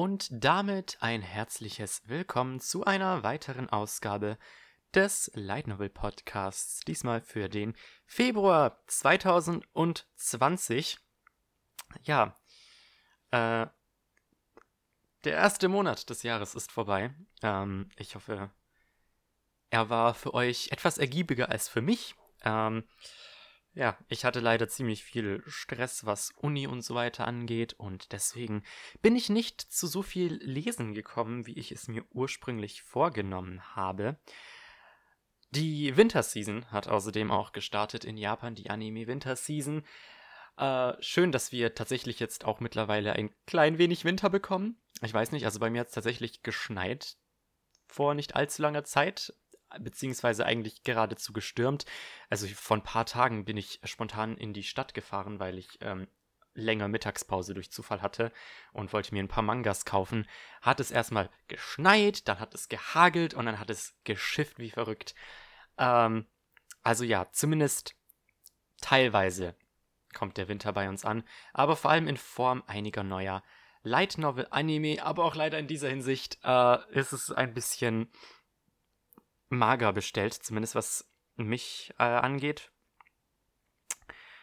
und damit ein herzliches Willkommen zu einer weiteren Ausgabe des Light Novel Podcasts, diesmal für den Februar 2020. Ja, äh, der erste Monat des Jahres ist vorbei. Ähm, ich hoffe, er war für euch etwas ergiebiger als für mich. Ähm, ja, ich hatte leider ziemlich viel Stress, was Uni und so weiter angeht, und deswegen bin ich nicht zu so viel Lesen gekommen, wie ich es mir ursprünglich vorgenommen habe. Die Winterseason hat außerdem auch gestartet in Japan, die Anime Winterseason. Äh, schön, dass wir tatsächlich jetzt auch mittlerweile ein klein wenig Winter bekommen. Ich weiß nicht, also bei mir hat es tatsächlich geschneit vor nicht allzu langer Zeit beziehungsweise eigentlich geradezu gestürmt. Also vor ein paar Tagen bin ich spontan in die Stadt gefahren, weil ich ähm, länger Mittagspause durch Zufall hatte und wollte mir ein paar Mangas kaufen. Hat es erstmal geschneit, dann hat es gehagelt und dann hat es geschifft wie verrückt. Ähm, also ja, zumindest teilweise kommt der Winter bei uns an, aber vor allem in Form einiger neuer Light Novel Anime, aber auch leider in dieser Hinsicht äh, ist es ein bisschen mager bestellt, zumindest was mich äh, angeht.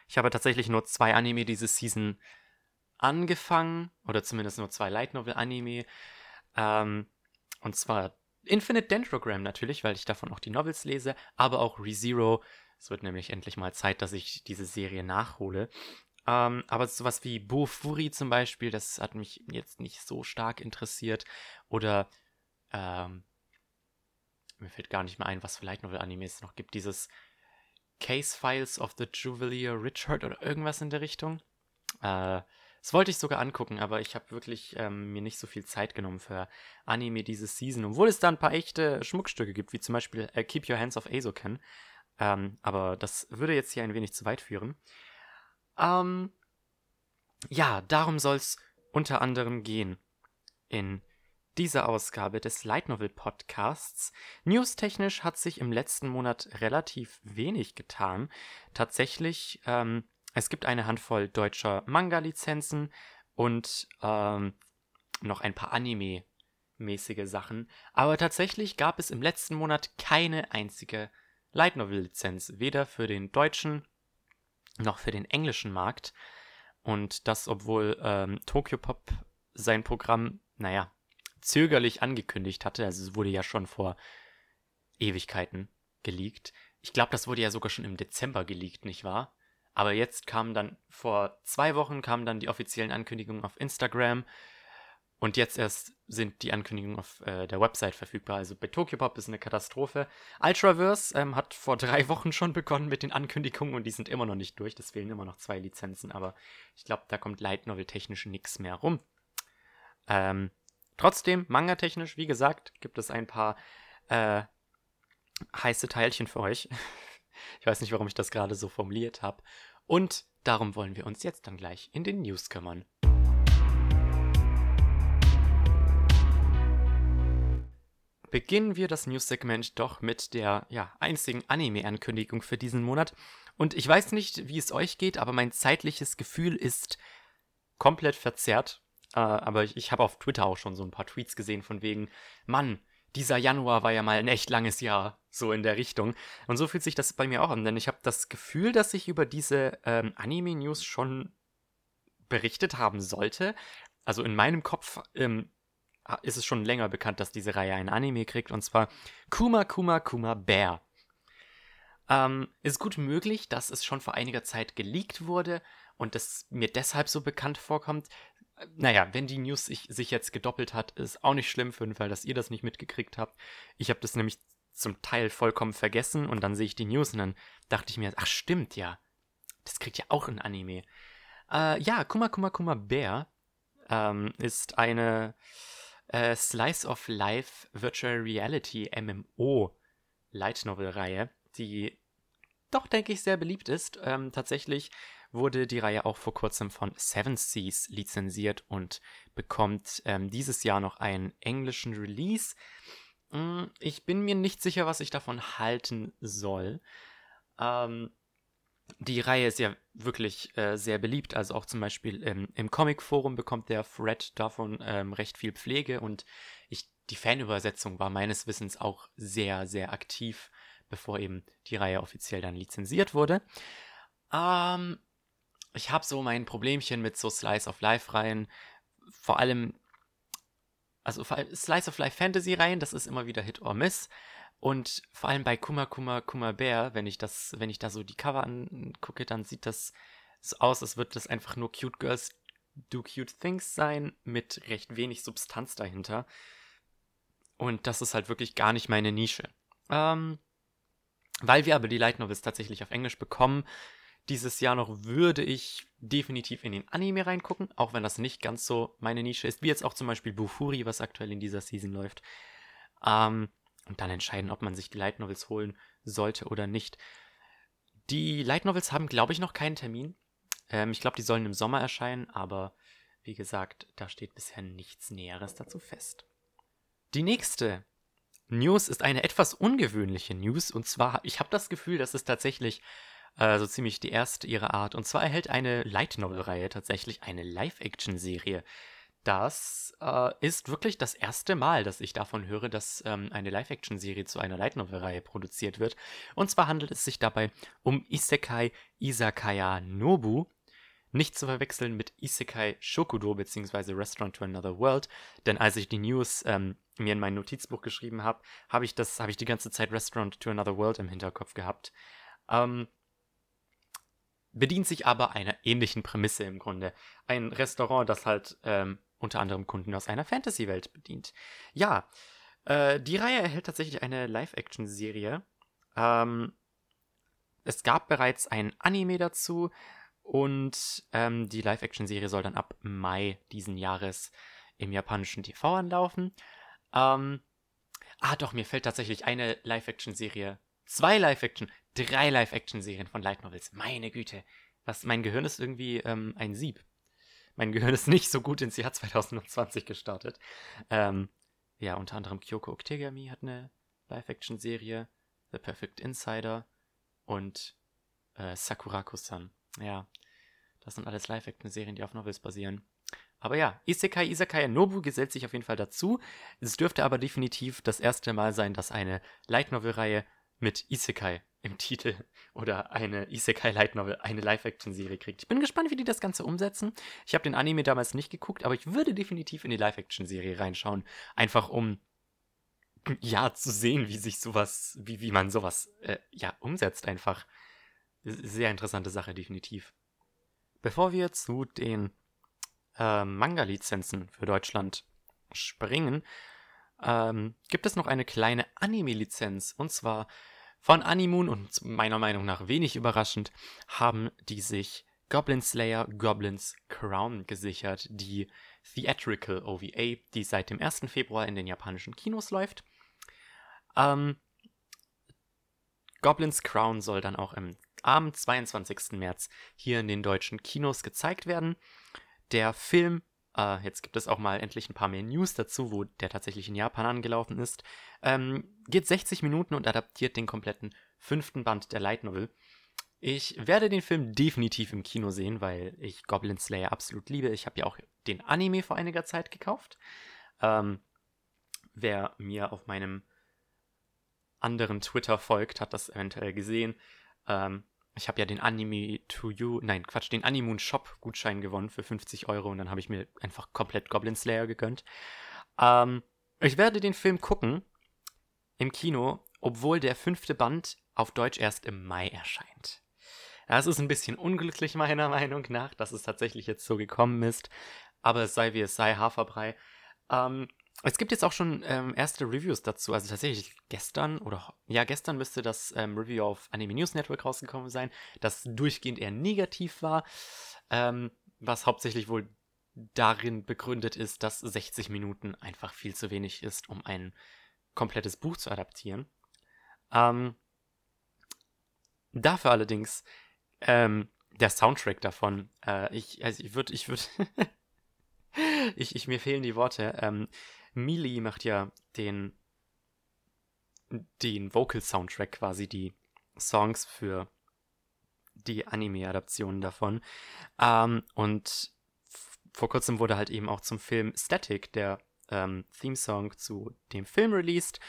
Ich habe tatsächlich nur zwei Anime diese Season angefangen, oder zumindest nur zwei Light Novel Anime. Ähm, und zwar Infinite Dendrogram natürlich, weil ich davon auch die Novels lese, aber auch ReZero. Es wird nämlich endlich mal Zeit, dass ich diese Serie nachhole. Ähm, aber sowas wie Bo Furi zum Beispiel, das hat mich jetzt nicht so stark interessiert. Oder ähm, mir fällt gar nicht mehr ein, was vielleicht Novel-Anime es noch gibt. Dieses Case Files of the Juwelier Richard oder irgendwas in der Richtung. Äh, das wollte ich sogar angucken, aber ich habe wirklich ähm, mir nicht so viel Zeit genommen für Anime diese Season, obwohl es da ein paar echte Schmuckstücke gibt, wie zum Beispiel äh, Keep Your Hands Off Azoken. Ähm, aber das würde jetzt hier ein wenig zu weit führen. Ähm, ja, darum soll es unter anderem gehen in dieser Ausgabe des Light Novel Podcasts. Newstechnisch hat sich im letzten Monat relativ wenig getan. Tatsächlich, ähm, es gibt eine Handvoll deutscher Manga-Lizenzen und ähm, noch ein paar Anime-mäßige Sachen. Aber tatsächlich gab es im letzten Monat keine einzige Light Novel-Lizenz, weder für den deutschen noch für den englischen Markt. Und das, obwohl ähm, Tokyo sein Programm, naja, zögerlich angekündigt hatte. Also es wurde ja schon vor Ewigkeiten geleakt. Ich glaube, das wurde ja sogar schon im Dezember geleakt, nicht wahr? Aber jetzt kamen dann, vor zwei Wochen kamen dann die offiziellen Ankündigungen auf Instagram. Und jetzt erst sind die Ankündigungen auf äh, der Website verfügbar. Also bei Tokyopop ist eine Katastrophe. Ultraverse ähm, hat vor drei Wochen schon begonnen mit den Ankündigungen und die sind immer noch nicht durch. Es fehlen immer noch zwei Lizenzen, aber ich glaube, da kommt Light Novel technisch nichts mehr rum. Ähm, Trotzdem, manga-technisch, wie gesagt, gibt es ein paar äh, heiße Teilchen für euch. ich weiß nicht, warum ich das gerade so formuliert habe. Und darum wollen wir uns jetzt dann gleich in den News kümmern. Beginnen wir das News-Segment doch mit der ja, einzigen Anime-Ankündigung für diesen Monat. Und ich weiß nicht, wie es euch geht, aber mein zeitliches Gefühl ist komplett verzerrt äh, aber ich, ich habe auf Twitter auch schon so ein paar Tweets gesehen von wegen, Mann, dieser Januar war ja mal ein echt langes Jahr, so in der Richtung. Und so fühlt sich das bei mir auch an, denn ich habe das Gefühl, dass ich über diese ähm, Anime-News schon berichtet haben sollte. Also in meinem Kopf ähm, ist es schon länger bekannt, dass diese Reihe ein Anime kriegt, und zwar Kuma Kuma Kuma Bear. Ähm, ist gut möglich, dass es schon vor einiger Zeit geleakt wurde und es mir deshalb so bekannt vorkommt, naja, wenn die News sich, sich jetzt gedoppelt hat, ist auch nicht schlimm für den Fall, dass ihr das nicht mitgekriegt habt. Ich habe das nämlich zum Teil vollkommen vergessen und dann sehe ich die News und dann dachte ich mir, ach stimmt ja, das kriegt ja auch ein Anime. Äh, ja, Kuma Kuma Kuma Bear ähm, ist eine äh, Slice of Life Virtual Reality MMO Light Novel Reihe, die doch, denke ich, sehr beliebt ist. Ähm, tatsächlich wurde die Reihe auch vor kurzem von Seven Seas lizenziert und bekommt ähm, dieses Jahr noch einen englischen Release. Hm, ich bin mir nicht sicher, was ich davon halten soll. Ähm, die Reihe ist ja wirklich äh, sehr beliebt. Also auch zum Beispiel ähm, im Comic-Forum bekommt der Fred davon ähm, recht viel Pflege und ich, die Fanübersetzung war meines Wissens auch sehr, sehr aktiv, bevor eben die Reihe offiziell dann lizenziert wurde. Ähm, ich habe so mein Problemchen mit so Slice of Life-Reihen. Vor allem, also Slice of Life Fantasy-Reihen, das ist immer wieder Hit or Miss. Und vor allem bei Kuma Kuma Kuma Bär, wenn ich das, wenn ich da so die Cover angucke, dann sieht das so aus, als würde das einfach nur Cute Girls Do Cute Things sein, mit recht wenig Substanz dahinter. Und das ist halt wirklich gar nicht meine Nische. Ähm, weil wir aber die Light Novels tatsächlich auf Englisch bekommen, dieses Jahr noch würde ich definitiv in den Anime reingucken, auch wenn das nicht ganz so meine Nische ist, wie jetzt auch zum Beispiel Bufuri, was aktuell in dieser Season läuft. Ähm, und dann entscheiden, ob man sich die Light Novels holen sollte oder nicht. Die Light Novels haben, glaube ich, noch keinen Termin. Ähm, ich glaube, die sollen im Sommer erscheinen, aber wie gesagt, da steht bisher nichts Näheres dazu fest. Die nächste News ist eine etwas ungewöhnliche News. Und zwar, ich habe das Gefühl, das ist tatsächlich äh, so ziemlich die erste ihrer Art. Und zwar erhält eine Light Novel-Reihe tatsächlich eine Live-Action-Serie das äh, ist wirklich das erste Mal, dass ich davon höre, dass ähm, eine Live-Action-Serie zu einer Light Novel-Reihe produziert wird. Und zwar handelt es sich dabei um Isekai Isakaya Nobu. Nicht zu verwechseln mit Isekai Shokudo bzw. Restaurant to Another World, denn als ich die News ähm, mir in mein Notizbuch geschrieben habe, habe ich das, habe ich die ganze Zeit Restaurant to Another World im Hinterkopf gehabt. Ähm, bedient sich aber einer ähnlichen Prämisse im Grunde. Ein Restaurant, das halt ähm, unter anderem Kunden aus einer Fantasy-Welt bedient. Ja, äh, die Reihe erhält tatsächlich eine Live-Action-Serie. Ähm, es gab bereits ein Anime dazu und ähm, die Live-Action-Serie soll dann ab Mai diesen Jahres im japanischen TV anlaufen. Ähm, ah, doch, mir fällt tatsächlich eine Live-Action-Serie, zwei Live-Action, drei Live-Action-Serien von Light Novels. Meine Güte, was mein Gehirn ist irgendwie ähm, ein Sieb mein Gehirn ist nicht so gut ins Jahr 2020 gestartet. Ähm, ja, unter anderem Kyoko Oktegami hat eine Live-Action-Serie, The Perfect Insider und äh, Sakurako-san. Ja, das sind alles Live-Action-Serien, die auf Novels basieren. Aber ja, Isekai Isekai Nobu gesellt sich auf jeden Fall dazu. Es dürfte aber definitiv das erste Mal sein, dass eine Light Novel-Reihe mit Isekai im Titel oder eine Isekai Light Novel, eine Live-Action-Serie kriegt. Ich bin gespannt, wie die das Ganze umsetzen. Ich habe den Anime damals nicht geguckt, aber ich würde definitiv in die Live-Action-Serie reinschauen. Einfach um ja zu sehen, wie sich sowas, wie, wie man sowas äh, ja umsetzt einfach. Sehr interessante Sache, definitiv. Bevor wir zu den äh, Manga-Lizenzen für Deutschland springen, ähm, gibt es noch eine kleine Anime-Lizenz. Und zwar von Animoon und meiner Meinung nach wenig überraschend haben die sich Goblin Slayer Goblins Crown gesichert, die Theatrical OVA, die seit dem 1. Februar in den japanischen Kinos läuft. Ähm, Goblins Crown soll dann auch im, am 22. März hier in den deutschen Kinos gezeigt werden. Der Film Uh, jetzt gibt es auch mal endlich ein paar mehr News dazu, wo der tatsächlich in Japan angelaufen ist. Ähm, geht 60 Minuten und adaptiert den kompletten fünften Band der Light Novel. Ich werde den Film definitiv im Kino sehen, weil ich Goblin Slayer absolut liebe. Ich habe ja auch den Anime vor einiger Zeit gekauft. Ähm, wer mir auf meinem anderen Twitter folgt, hat das eventuell gesehen. Ähm, ich habe ja den Anime to You, nein, Quatsch, den Animoon Shop Gutschein gewonnen für 50 Euro und dann habe ich mir einfach komplett Goblin Slayer gegönnt. Ähm, ich werde den Film gucken im Kino, obwohl der fünfte Band auf Deutsch erst im Mai erscheint. Das ist ein bisschen unglücklich meiner Meinung nach, dass es tatsächlich jetzt so gekommen ist, aber es sei wie es sei, Haferbrei. Ähm, es gibt jetzt auch schon ähm, erste Reviews dazu. Also tatsächlich gestern oder ja, gestern müsste das ähm, Review auf Anime News Network rausgekommen sein, das durchgehend eher negativ war. Ähm, was hauptsächlich wohl darin begründet ist, dass 60 Minuten einfach viel zu wenig ist, um ein komplettes Buch zu adaptieren. Ähm, dafür allerdings ähm, der Soundtrack davon, äh, ich, also ich würde, ich würde, ich, ich, mir fehlen die Worte. Ähm, Mili macht ja den, den Vocal Soundtrack quasi, die Songs für die Anime-Adaptionen davon. Ähm, und vor kurzem wurde halt eben auch zum Film Static der ähm, Theme-Song zu dem Film released.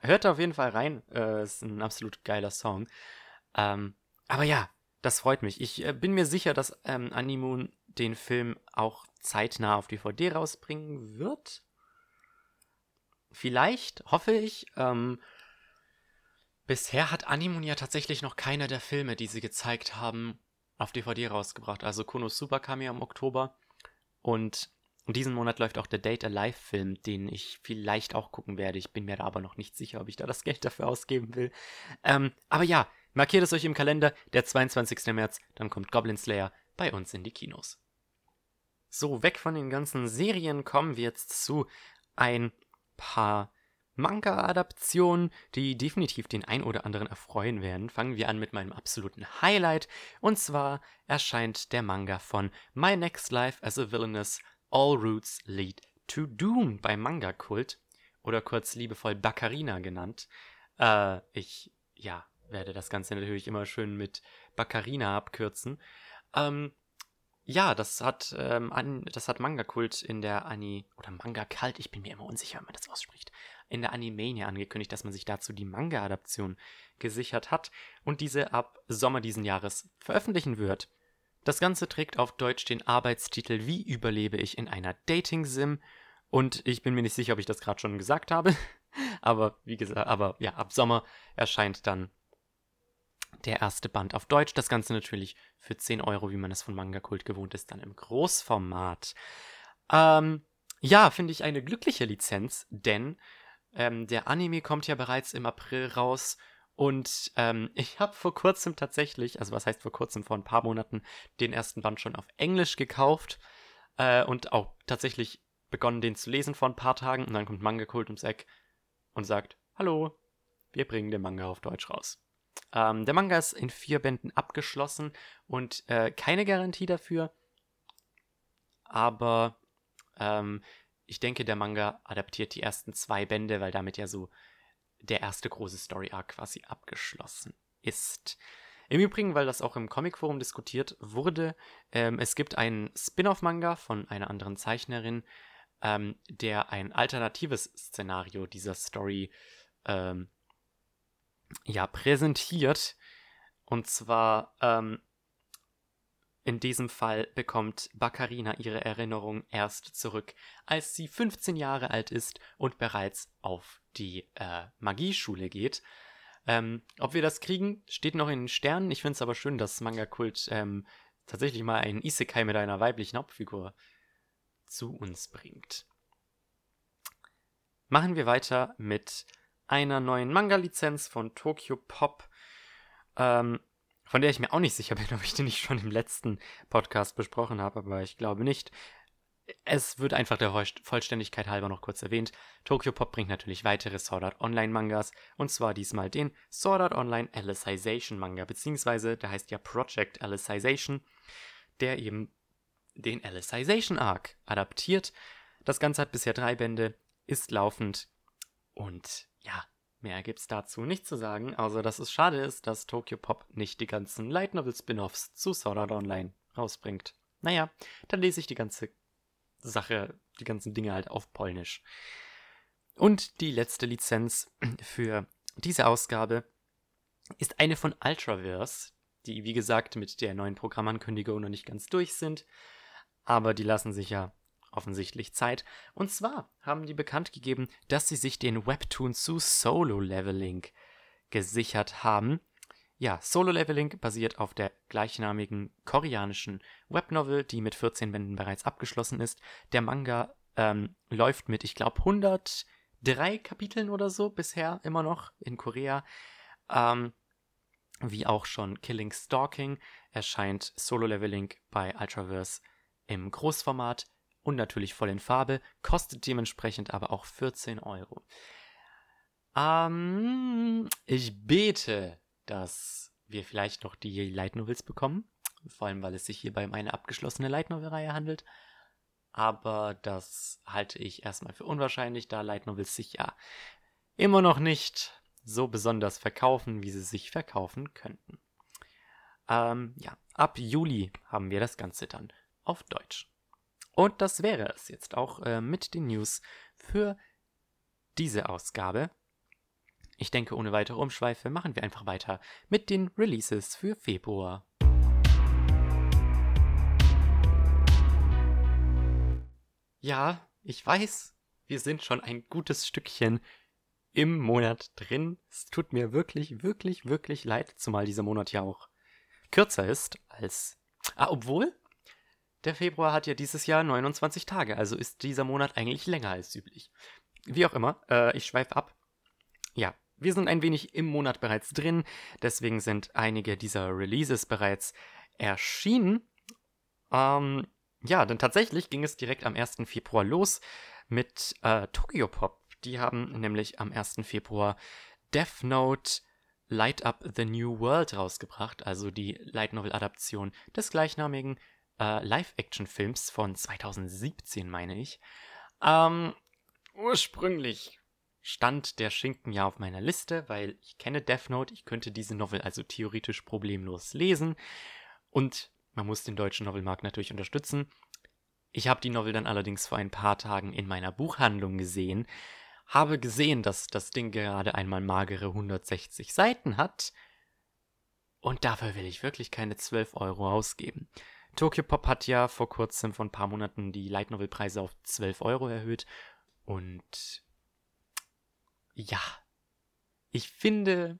Hört auf jeden Fall rein, äh, ist ein absolut geiler Song. Ähm, aber ja, das freut mich. Ich äh, bin mir sicher, dass ähm, Animoon den Film auch zeitnah auf DVD rausbringen wird. Vielleicht, hoffe ich. Ähm, bisher hat Animoon ja tatsächlich noch keiner der Filme, die sie gezeigt haben, auf DVD rausgebracht. Also Konos Super kam ja im Oktober. Und diesen Monat läuft auch der Date Alive Film, den ich vielleicht auch gucken werde. Ich bin mir da aber noch nicht sicher, ob ich da das Geld dafür ausgeben will. Ähm, aber ja, Markiert es euch im Kalender, der 22. März, dann kommt Goblin Slayer bei uns in die Kinos. So, weg von den ganzen Serien kommen wir jetzt zu ein paar Manga-Adaptionen, die definitiv den ein oder anderen erfreuen werden. Fangen wir an mit meinem absoluten Highlight. Und zwar erscheint der Manga von My Next Life as a Villainous All Routes Lead to Doom bei Manga Kult oder kurz liebevoll Baccarina genannt. Äh, ich, ja, werde das Ganze natürlich immer schön mit Baccarina abkürzen. Ähm, ja, das hat, ähm, an, das hat Manga-Kult in der Ani, oder Manga-Kalt, ich bin mir immer unsicher, wenn man das ausspricht, in der Animania angekündigt, dass man sich dazu die Manga-Adaption gesichert hat und diese ab Sommer diesen Jahres veröffentlichen wird. Das Ganze trägt auf Deutsch den Arbeitstitel Wie überlebe ich in einer Dating-Sim und ich bin mir nicht sicher, ob ich das gerade schon gesagt habe, aber wie gesagt, aber ja, ab Sommer erscheint dann der erste Band auf Deutsch. Das Ganze natürlich für 10 Euro, wie man es von Manga Kult gewohnt ist, dann im Großformat. Ähm, ja, finde ich eine glückliche Lizenz, denn ähm, der Anime kommt ja bereits im April raus und ähm, ich habe vor kurzem tatsächlich, also was heißt vor kurzem, vor ein paar Monaten, den ersten Band schon auf Englisch gekauft äh, und auch tatsächlich begonnen, den zu lesen vor ein paar Tagen. Und dann kommt Manga Kult ums Eck und sagt, hallo, wir bringen den Manga auf Deutsch raus. Ähm, der Manga ist in vier Bänden abgeschlossen und äh, keine Garantie dafür. Aber ähm, ich denke, der Manga adaptiert die ersten zwei Bände, weil damit ja so der erste große Story-Arc quasi abgeschlossen ist. Im Übrigen, weil das auch im Comicforum diskutiert wurde, ähm, es gibt einen Spin-off-Manga von einer anderen Zeichnerin, ähm, der ein alternatives Szenario dieser Story ähm, ja, präsentiert. Und zwar ähm, in diesem Fall bekommt Baccarina ihre Erinnerung erst zurück, als sie 15 Jahre alt ist und bereits auf die äh, Magieschule geht. Ähm, ob wir das kriegen, steht noch in den Sternen. Ich finde es aber schön, dass Manga Kult ähm, tatsächlich mal einen Isekai mit einer weiblichen Hauptfigur zu uns bringt. Machen wir weiter mit einer neuen Manga-Lizenz von Tokyo Pop, ähm, von der ich mir auch nicht sicher bin, ob ich die nicht schon im letzten Podcast besprochen habe, aber ich glaube nicht. Es wird einfach der Vollständigkeit halber noch kurz erwähnt. Tokyo Pop bringt natürlich weitere Sword Art Online Mangas und zwar diesmal den Sword Art Online Alicization Manga, beziehungsweise der heißt ja Project Alicization, der eben den Alicization Arc adaptiert. Das Ganze hat bisher drei Bände, ist laufend und mehr gibt's dazu nicht zu sagen, außer dass es schade ist, dass Tokyo Pop nicht die ganzen Light Novel Spin-offs zu Sword Art Online rausbringt. Naja, dann lese ich die ganze Sache, die ganzen Dinge halt auf Polnisch. Und die letzte Lizenz für diese Ausgabe ist eine von Ultraverse, die wie gesagt mit der neuen Programmankündigung noch nicht ganz durch sind, aber die lassen sich ja offensichtlich Zeit. Und zwar haben die bekannt gegeben, dass sie sich den Webtoon zu Solo Leveling gesichert haben. Ja, Solo Leveling basiert auf der gleichnamigen koreanischen Webnovel, die mit 14 Bänden bereits abgeschlossen ist. Der Manga ähm, läuft mit, ich glaube, 103 Kapiteln oder so bisher immer noch in Korea. Ähm, wie auch schon Killing Stalking erscheint Solo Leveling bei Ultraverse im Großformat und natürlich voll in Farbe, kostet dementsprechend aber auch 14 Euro. Ähm, ich bete, dass wir vielleicht noch die Light Novels bekommen, vor allem weil es sich hierbei um eine abgeschlossene Light Novel Reihe handelt. Aber das halte ich erstmal für unwahrscheinlich, da Light Novels sich ja immer noch nicht so besonders verkaufen, wie sie sich verkaufen könnten. Ähm, ja, ab Juli haben wir das Ganze dann auf Deutsch. Und das wäre es jetzt auch äh, mit den News für diese Ausgabe. Ich denke, ohne weitere Umschweife machen wir einfach weiter mit den Releases für Februar. Ja, ich weiß, wir sind schon ein gutes Stückchen im Monat drin. Es tut mir wirklich, wirklich, wirklich leid, zumal dieser Monat ja auch kürzer ist als. Ah, obwohl, der Februar hat ja dieses Jahr 29 Tage, also ist dieser Monat eigentlich länger als üblich. Wie auch immer, äh, ich schweife ab. Ja, wir sind ein wenig im Monat bereits drin, deswegen sind einige dieser Releases bereits erschienen. Ähm, ja, denn tatsächlich ging es direkt am 1. Februar los mit äh, Tokyo Pop. Die haben nämlich am 1. Februar Death Note Light Up the New World rausgebracht, also die Light Novel Adaption des gleichnamigen äh, Live-Action-Films von 2017, meine ich. Ähm, ursprünglich stand der Schinken ja auf meiner Liste, weil ich kenne Death Note, ich könnte diese Novel also theoretisch problemlos lesen und man muss den deutschen Novelmarkt natürlich unterstützen. Ich habe die Novel dann allerdings vor ein paar Tagen in meiner Buchhandlung gesehen, habe gesehen, dass das Ding gerade einmal magere 160 Seiten hat und dafür will ich wirklich keine 12 Euro ausgeben. Tokyo Pop hat ja vor kurzem, vor ein paar Monaten, die Light Novel Preise auf 12 Euro erhöht. Und ja, ich finde,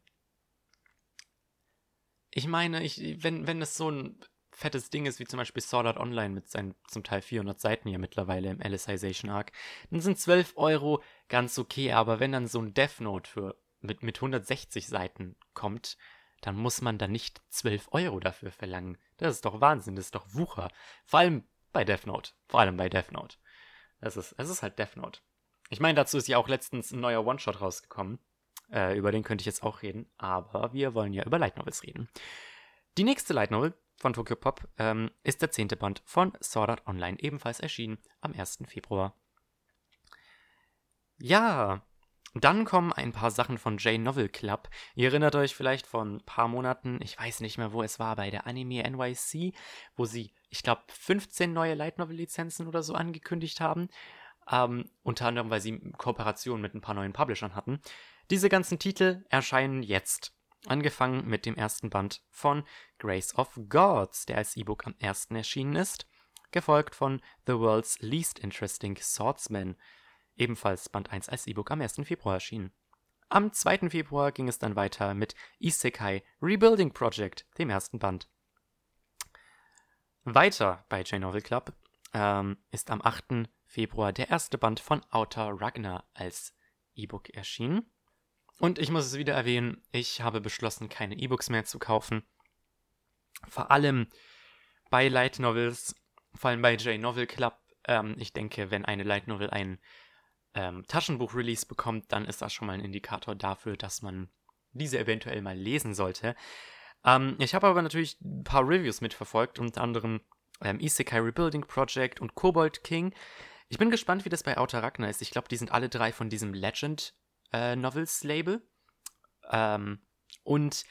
ich meine, ich, wenn, wenn es so ein fettes Ding ist, wie zum Beispiel Sword Art Online mit seinen zum Teil 400 Seiten hier mittlerweile im Alicization Arc, dann sind 12 Euro ganz okay, aber wenn dann so ein Death Note für, mit, mit 160 Seiten kommt, dann muss man da nicht 12 Euro dafür verlangen. Das ist doch Wahnsinn, das ist doch Wucher. Vor allem bei Death Note. Vor allem bei Death Note. Es ist, es ist halt Death Note. Ich meine, dazu ist ja auch letztens ein neuer One-Shot rausgekommen. Äh, über den könnte ich jetzt auch reden, aber wir wollen ja über Light Novels reden. Die nächste Light Novel von Tokyo Pop ähm, ist der zehnte Band von Sword Art Online, ebenfalls erschienen am 1. Februar. Ja, dann kommen ein paar Sachen von J-Novel Club. Ihr erinnert euch vielleicht von ein paar Monaten, ich weiß nicht mehr, wo es war, bei der Anime NYC, wo sie, ich glaube, 15 neue Light Novel Lizenzen oder so angekündigt haben. Ähm, unter anderem, weil sie Kooperationen mit ein paar neuen Publishern hatten. Diese ganzen Titel erscheinen jetzt. Angefangen mit dem ersten Band von Grace of Gods, der als E-Book am 1. erschienen ist, gefolgt von The World's Least Interesting Swordsman, ebenfalls Band 1 als E-Book am 1. Februar erschienen. Am 2. Februar ging es dann weiter mit Isekai Rebuilding Project, dem ersten Band. Weiter bei J-Novel Club ähm, ist am 8. Februar der erste Band von Outer Ragnar als E-Book erschienen. Und ich muss es wieder erwähnen, ich habe beschlossen, keine E-Books mehr zu kaufen. Vor allem bei Light Novels, vor allem bei J-Novel Club. Ähm, ich denke, wenn eine Light Novel ein ähm, Taschenbuch-Release bekommt, dann ist das schon mal ein Indikator dafür, dass man diese eventuell mal lesen sollte. Ähm, ich habe aber natürlich ein paar Reviews mitverfolgt, unter anderem ähm, Isekai Rebuilding Project und Kobold King. Ich bin gespannt, wie das bei Outer Ragnar ist. Ich glaube, die sind alle drei von diesem Legend äh. Ähm, und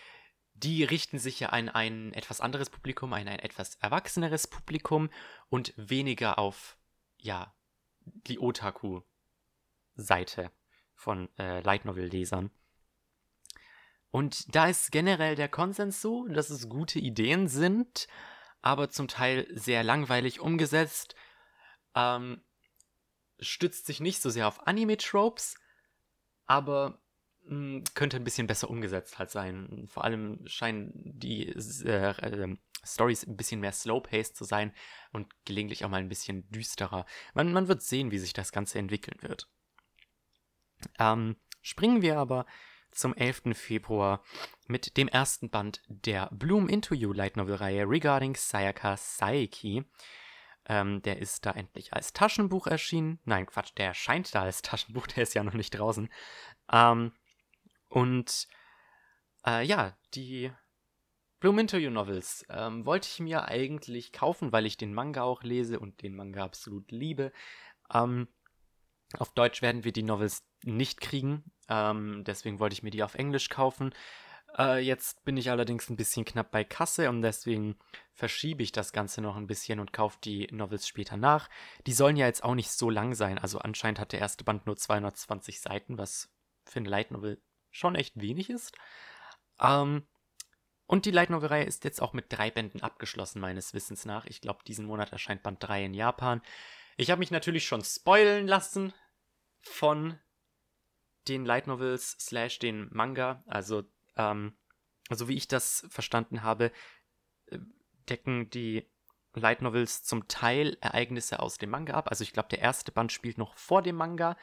die richten sich ja an ein etwas anderes Publikum, an ein etwas erwachseneres Publikum und weniger auf, ja, die Otaku Seite von äh, Light Novel Lesern. Und da ist generell der Konsens so, dass es gute Ideen sind, aber zum Teil sehr langweilig umgesetzt. Ähm, stützt sich nicht so sehr auf Anime-Tropes, aber mh, hm, könnte ein bisschen besser umgesetzt halt sein. Vor allem scheinen die äh, äh, Stories ein bisschen mehr slow-paced zu sein und gelegentlich auch mal ein bisschen düsterer. Man, man wird sehen, wie sich das Ganze entwickeln wird. Ähm, springen wir aber zum 11. Februar mit dem ersten Band der Bloom Into You Light Novel Reihe Regarding Sayaka Saiki. Ähm, der ist da endlich als Taschenbuch erschienen. Nein, Quatsch, der erscheint da als Taschenbuch, der ist ja noch nicht draußen. Ähm, und äh, ja, die Bloom You Novels ähm, wollte ich mir eigentlich kaufen, weil ich den Manga auch lese und den Manga absolut liebe. Ähm, auf Deutsch werden wir die Novels nicht kriegen. Ähm, deswegen wollte ich mir die auf Englisch kaufen. Äh, jetzt bin ich allerdings ein bisschen knapp bei Kasse und deswegen verschiebe ich das Ganze noch ein bisschen und kaufe die Novels später nach. Die sollen ja jetzt auch nicht so lang sein. Also anscheinend hat der erste Band nur 220 Seiten, was für eine Light Novel schon echt wenig ist. Ähm, und die Light Novel-Reihe ist jetzt auch mit drei Bänden abgeschlossen, meines Wissens nach. Ich glaube, diesen Monat erscheint Band 3 in Japan. Ich habe mich natürlich schon spoilen lassen von den Light Novels slash den Manga. Also, ähm, also wie ich das verstanden habe, äh, decken die Light Novels zum Teil Ereignisse aus dem Manga ab. Also ich glaube, der erste Band spielt noch vor dem Manga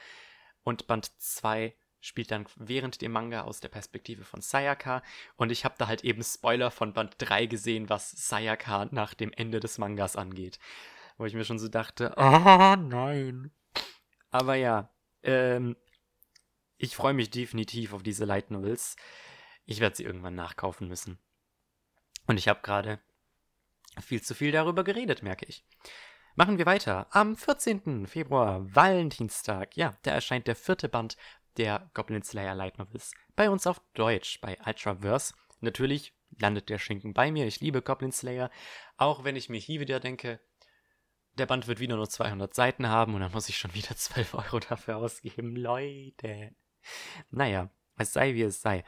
und Band 2 spielt dann während dem Manga aus der Perspektive von Sayaka. Und ich habe da halt eben Spoiler von Band 3 gesehen, was Sayaka nach dem Ende des Mangas angeht. Wo ich mir schon so dachte, oh nein. Aber ja, ähm, ich freue mich definitiv auf diese Light Novels. Ich werde sie irgendwann nachkaufen müssen. Und ich habe gerade viel zu viel darüber geredet, merke ich. Machen wir weiter. Am 14. Februar, Valentinstag, ja, da erscheint der vierte Band der Goblin Slayer Light Novels. Bei uns auf Deutsch, bei Ultraverse. Natürlich landet der Schinken bei mir. Ich liebe Goblin Slayer. Auch wenn ich mir hier wieder denke, der Band wird wieder nur 200 Seiten haben und dann muss ich schon wieder 12 Euro dafür ausgeben. Leute. Naja, es sei wie es sei.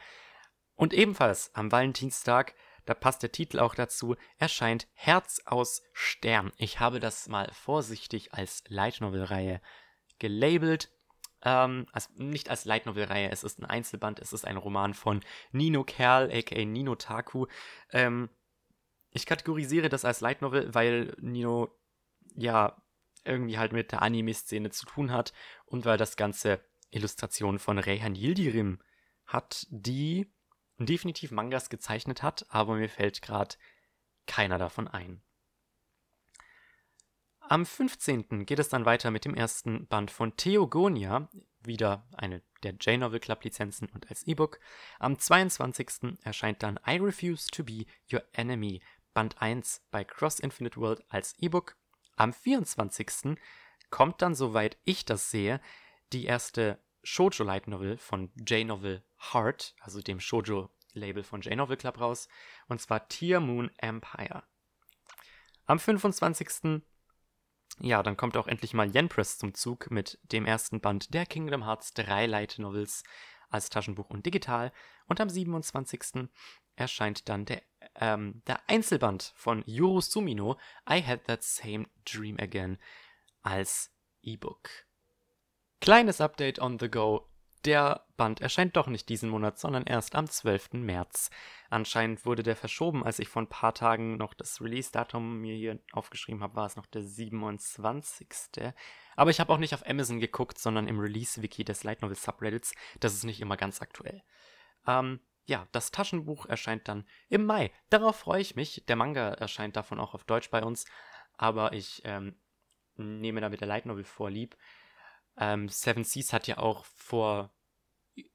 Und ebenfalls am Valentinstag, da passt der Titel auch dazu, erscheint Herz aus Stern. Ich habe das mal vorsichtig als Light Novel Reihe gelabelt ähm, also nicht als Light Novel Reihe, es ist ein Einzelband, es ist ein Roman von Nino Kerl, aka Nino Taku. Ähm, ich kategorisiere das als Light Novel, weil Nino ja irgendwie halt mit der Anime-Szene zu tun hat und weil das Ganze Illustrationen von Reihan Yildirim hat, die definitiv Mangas gezeichnet hat, aber mir fällt gerade keiner davon ein. Am 15. geht es dann weiter mit dem ersten Band von Theogonia, wieder eine der J-Novel Club Lizenzen und als E-Book. Am 22. erscheint dann I Refuse to Be Your Enemy, Band 1 bei Cross Infinite World als E-Book. Am 24. kommt dann, soweit ich das sehe, die erste Shoujo Light Novel von J-Novel Heart, also dem Shoujo Label von J-Novel Club raus, und zwar Tier Moon Empire. Am 25 ja, dann kommt auch endlich mal Yen Press zum Zug mit dem ersten Band der Kingdom Hearts 3 Light Novels als Taschenbuch und digital. Und am 27. erscheint dann der, ähm, der Einzelband von Yuru Sumino, I Had That Same Dream Again, als E-Book. Kleines Update on the go der Band erscheint doch nicht diesen Monat, sondern erst am 12. März. Anscheinend wurde der verschoben, als ich vor ein paar Tagen noch das Release-Datum mir hier aufgeschrieben habe, war es noch der 27. Aber ich habe auch nicht auf Amazon geguckt, sondern im Release-Wiki des Light Novel Subreddits. Das ist nicht immer ganz aktuell. Ähm, ja, das Taschenbuch erscheint dann im Mai. Darauf freue ich mich. Der Manga erscheint davon auch auf Deutsch bei uns. Aber ich ähm, nehme da mit der Light Novel vorlieb. Ähm, Seven Seas hat ja auch vor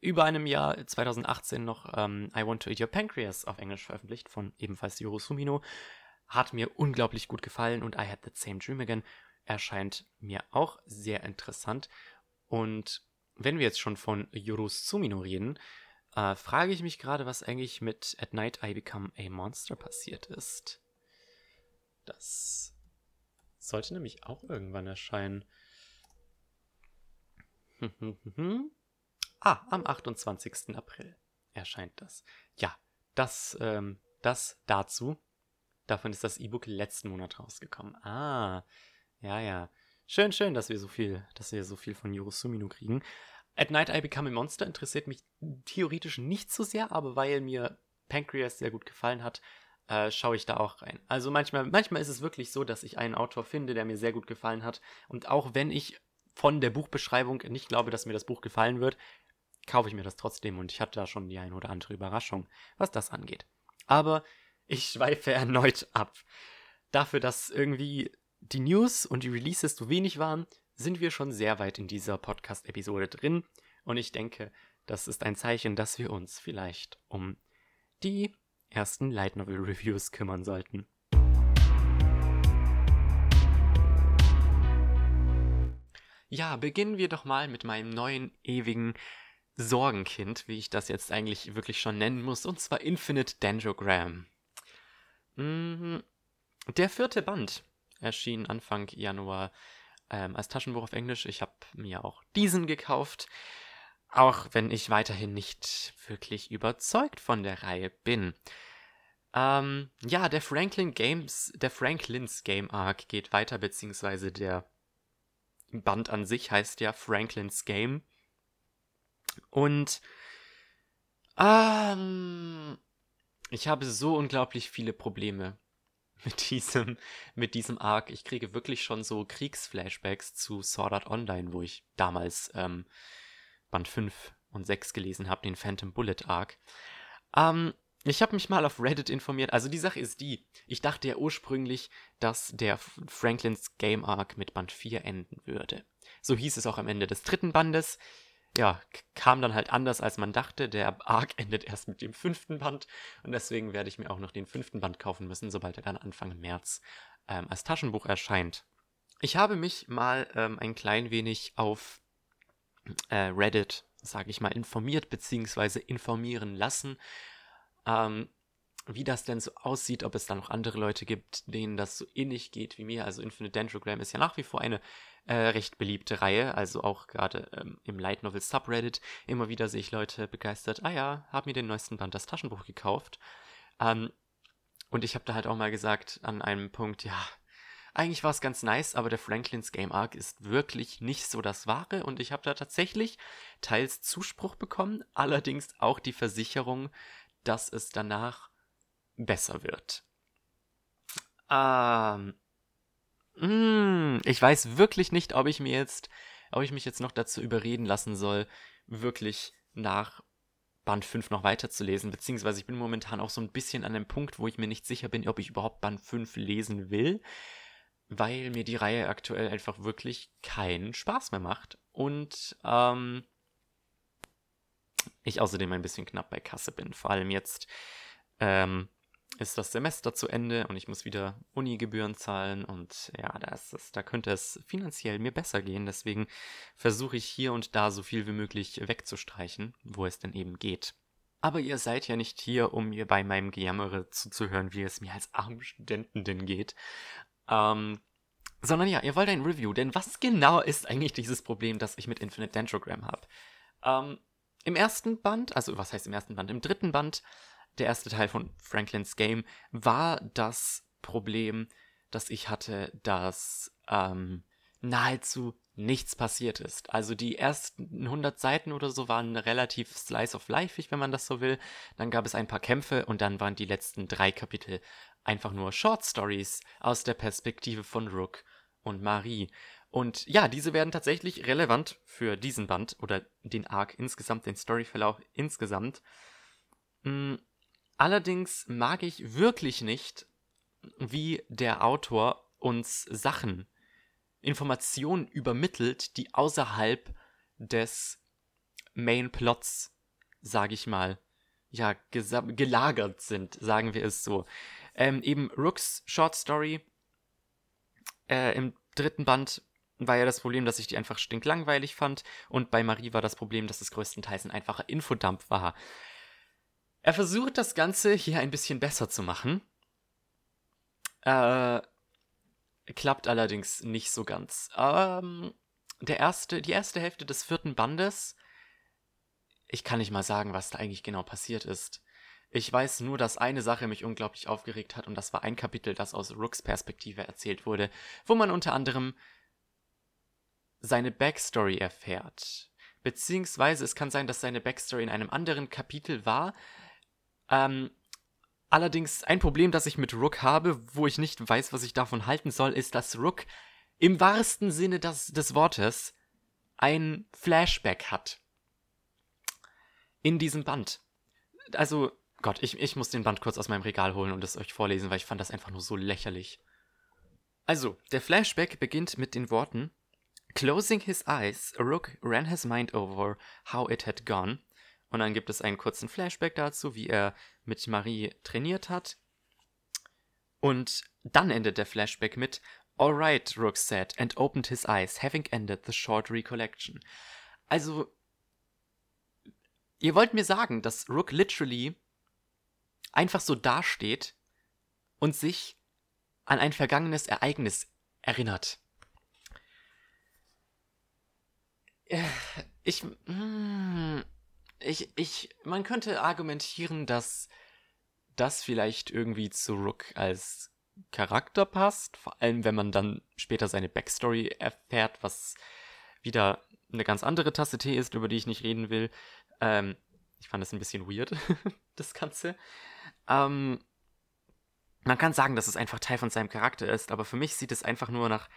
über einem Jahr, 2018, noch ähm, I Want to Eat Your Pancreas auf Englisch veröffentlicht, von ebenfalls Yoro Sumino. Hat mir unglaublich gut gefallen und I Had That Same Dream Again erscheint mir auch sehr interessant. Und wenn wir jetzt schon von Yoro Sumino reden, äh, frage ich mich gerade, was eigentlich mit At Night I Become a Monster passiert ist. Das sollte nämlich auch irgendwann erscheinen. ah, am 28. April erscheint das. Ja, das, ähm, das dazu. Davon ist das E-Book letzten Monat rausgekommen. Ah, ja, ja. Schön, schön, dass wir so viel, dass wir so viel von Yorosumino kriegen. At Night I Become a Monster interessiert mich theoretisch nicht so sehr, aber weil mir Pancreas sehr gut gefallen hat, äh, schaue ich da auch rein. Also manchmal, manchmal ist es wirklich so, dass ich einen Autor finde, der mir sehr gut gefallen hat. Und auch wenn ich von der Buchbeschreibung nicht glaube, dass mir das Buch gefallen wird, kaufe ich mir das trotzdem und ich hatte da schon die ein oder andere Überraschung, was das angeht. Aber ich schweife erneut ab. Dafür, dass irgendwie die News und die Releases so wenig waren, sind wir schon sehr weit in dieser Podcast-Episode drin und ich denke, das ist ein Zeichen, dass wir uns vielleicht um die ersten Light Novel Reviews kümmern sollten. Ja, beginnen wir doch mal mit meinem neuen ewigen Sorgenkind, wie ich das jetzt eigentlich wirklich schon nennen muss, und zwar Infinite Dendrogram. Mhm. Der vierte Band erschien Anfang Januar ähm, als Taschenbuch auf Englisch. Ich habe mir auch diesen gekauft, auch wenn ich weiterhin nicht wirklich überzeugt von der Reihe bin. Ähm, ja, der Franklin Games, der Franklins Game Arc geht weiter, beziehungsweise der Band an sich heißt ja Franklins Game. Und ähm, ich habe so unglaublich viele Probleme mit diesem, mit diesem Arc. Ich kriege wirklich schon so Kriegsflashbacks zu Sword Art Online, wo ich damals ähm, Band 5 und 6 gelesen habe, den Phantom Bullet Arc. Ähm, ich habe mich mal auf Reddit informiert. Also die Sache ist die, ich dachte ja ursprünglich, dass der Franklins Game Arc mit Band 4 enden würde. So hieß es auch am Ende des dritten Bandes. Ja, kam dann halt anders, als man dachte. Der Arc endet erst mit dem fünften Band und deswegen werde ich mir auch noch den fünften Band kaufen müssen, sobald er dann Anfang März ähm, als Taschenbuch erscheint. Ich habe mich mal ähm, ein klein wenig auf äh, Reddit, sage ich mal, informiert bzw. informieren lassen ähm, wie das denn so aussieht, ob es da noch andere Leute gibt, denen das so ähnlich geht wie mir. Also Infinite Dendrogram ist ja nach wie vor eine äh, recht beliebte Reihe, also auch gerade ähm, im Light Novel Subreddit immer wieder sehe ich Leute begeistert, ah ja, hab mir den neuesten Band das Taschenbuch gekauft. Ähm, und ich habe da halt auch mal gesagt an einem Punkt, ja, eigentlich war es ganz nice, aber der Franklins Game Arc ist wirklich nicht so das Wahre und ich habe da tatsächlich teils Zuspruch bekommen, allerdings auch die Versicherung, dass es danach besser wird. Ähm, mh, hm, ich weiß wirklich nicht, ob ich mir jetzt, ob ich mich jetzt noch dazu überreden lassen soll, wirklich nach Band 5 noch weiterzulesen, beziehungsweise ich bin momentan auch so ein bisschen an dem Punkt, wo ich mir nicht sicher bin, ob ich überhaupt Band 5 lesen will, weil mir die Reihe aktuell einfach wirklich keinen Spaß mehr macht. Und ähm, ich außerdem ein bisschen knapp bei Kasse bin. Vor allem jetzt ähm, ist das Semester zu Ende und ich muss wieder Uni-Gebühren zahlen und ja, da, ist es, da könnte es finanziell mir besser gehen. Deswegen versuche ich hier und da so viel wie möglich wegzustreichen, wo es denn eben geht. Aber ihr seid ja nicht hier, um mir bei meinem Gejammere zuzuhören, wie es mir als armen Studenten denn geht. Ähm, sondern ja, ihr wollt ein Review, denn was genau ist eigentlich dieses Problem, das ich mit Infinite Dendrogram habe? Ähm, im ersten Band, also was heißt im ersten Band? Im dritten Band, der erste Teil von Franklins Game, war das Problem, dass ich hatte, dass ähm, nahezu nichts passiert ist. Also die ersten 100 Seiten oder so waren relativ slice of life, wenn man das so will. Dann gab es ein paar Kämpfe und dann waren die letzten drei Kapitel einfach nur Short Stories aus der Perspektive von Rook und Marie. Und ja, diese werden tatsächlich relevant für diesen Band oder den Arc insgesamt, den Storyverlauf insgesamt. Hm, allerdings mag ich wirklich nicht, wie der Autor uns Sachen, Informationen übermittelt, die außerhalb des Main Plots, sage ich mal, ja, gelagert sind, sagen wir es so. Ähm, eben Rooks Short Story äh, im dritten Band war ja das Problem, dass ich die einfach stinklangweilig fand. Und bei Marie war das Problem, dass es größtenteils ein einfacher Infodump war. Er versucht das Ganze hier ein bisschen besser zu machen. Äh, klappt allerdings nicht so ganz. Ähm, der erste, die erste Hälfte des vierten Bandes, ich kann nicht mal sagen, was da eigentlich genau passiert ist. Ich weiß nur, dass eine Sache mich unglaublich aufgeregt hat und das war ein Kapitel, das aus Rooks Perspektive erzählt wurde, wo man unter anderem seine Backstory erfährt. Beziehungsweise es kann sein, dass seine Backstory in einem anderen Kapitel war. Ähm, allerdings ein Problem, das ich mit Rook habe, wo ich nicht weiß, was ich davon halten soll, ist, dass Rook im wahrsten Sinne des, des Wortes ein Flashback hat. In diesem Band. Also, Gott, ich, ich muss den Band kurz aus meinem Regal holen und es euch vorlesen, weil ich fand das einfach nur so lächerlich. Also, der Flashback beginnt mit den Worten Closing his eyes, Rook ran his mind over how it had gone. Und dann gibt es einen kurzen Flashback dazu, wie er mit Marie trainiert hat. Und dann endet der Flashback mit Alright, Rook said and opened his eyes, having ended the short recollection. Also, ihr wollt mir sagen, dass Rook literally einfach so dasteht und sich an ein vergangenes Ereignis erinnert. Äh, ich, hm, ich, ich, man könnte argumentieren, dass das vielleicht irgendwie zu Rook als Charakter passt, vor allem wenn man dann später seine Backstory erfährt, was wieder eine ganz andere Tasse Tee ist, über die ich nicht reden will. Ähm, ich fand das ein bisschen weird, das Ganze. Ähm, man kann sagen, dass es einfach Teil von seinem Charakter ist, aber für mich sieht es einfach nur nach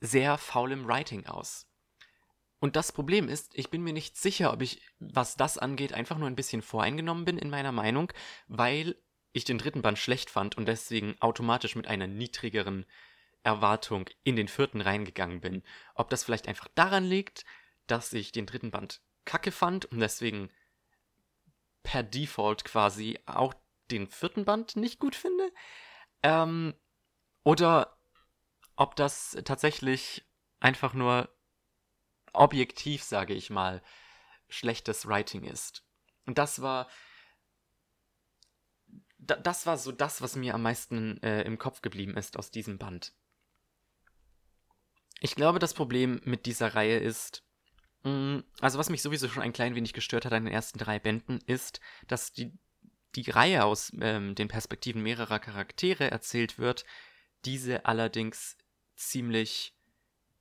sehr faulem Writing aus. Und das Problem ist, ich bin mir nicht sicher, ob ich, was das angeht, einfach nur ein bisschen voreingenommen bin in meiner Meinung, weil ich den dritten Band schlecht fand und deswegen automatisch mit einer niedrigeren Erwartung in den vierten reingegangen bin. Ob das vielleicht einfach daran liegt, dass ich den dritten Band kacke fand und deswegen per Default quasi auch den vierten Band nicht gut finde. Ähm, oder ob das tatsächlich einfach nur objektiv, sage ich mal, schlechtes Writing ist. Und das war das war so das, was mir am meisten äh, im Kopf geblieben ist aus diesem Band. Ich glaube, das Problem mit dieser Reihe ist, mm, also was mich sowieso schon ein klein wenig gestört hat an den ersten drei Bänden, ist, dass die, die Reihe aus ähm, den Perspektiven mehrerer Charaktere erzählt wird, diese allerdings ziemlich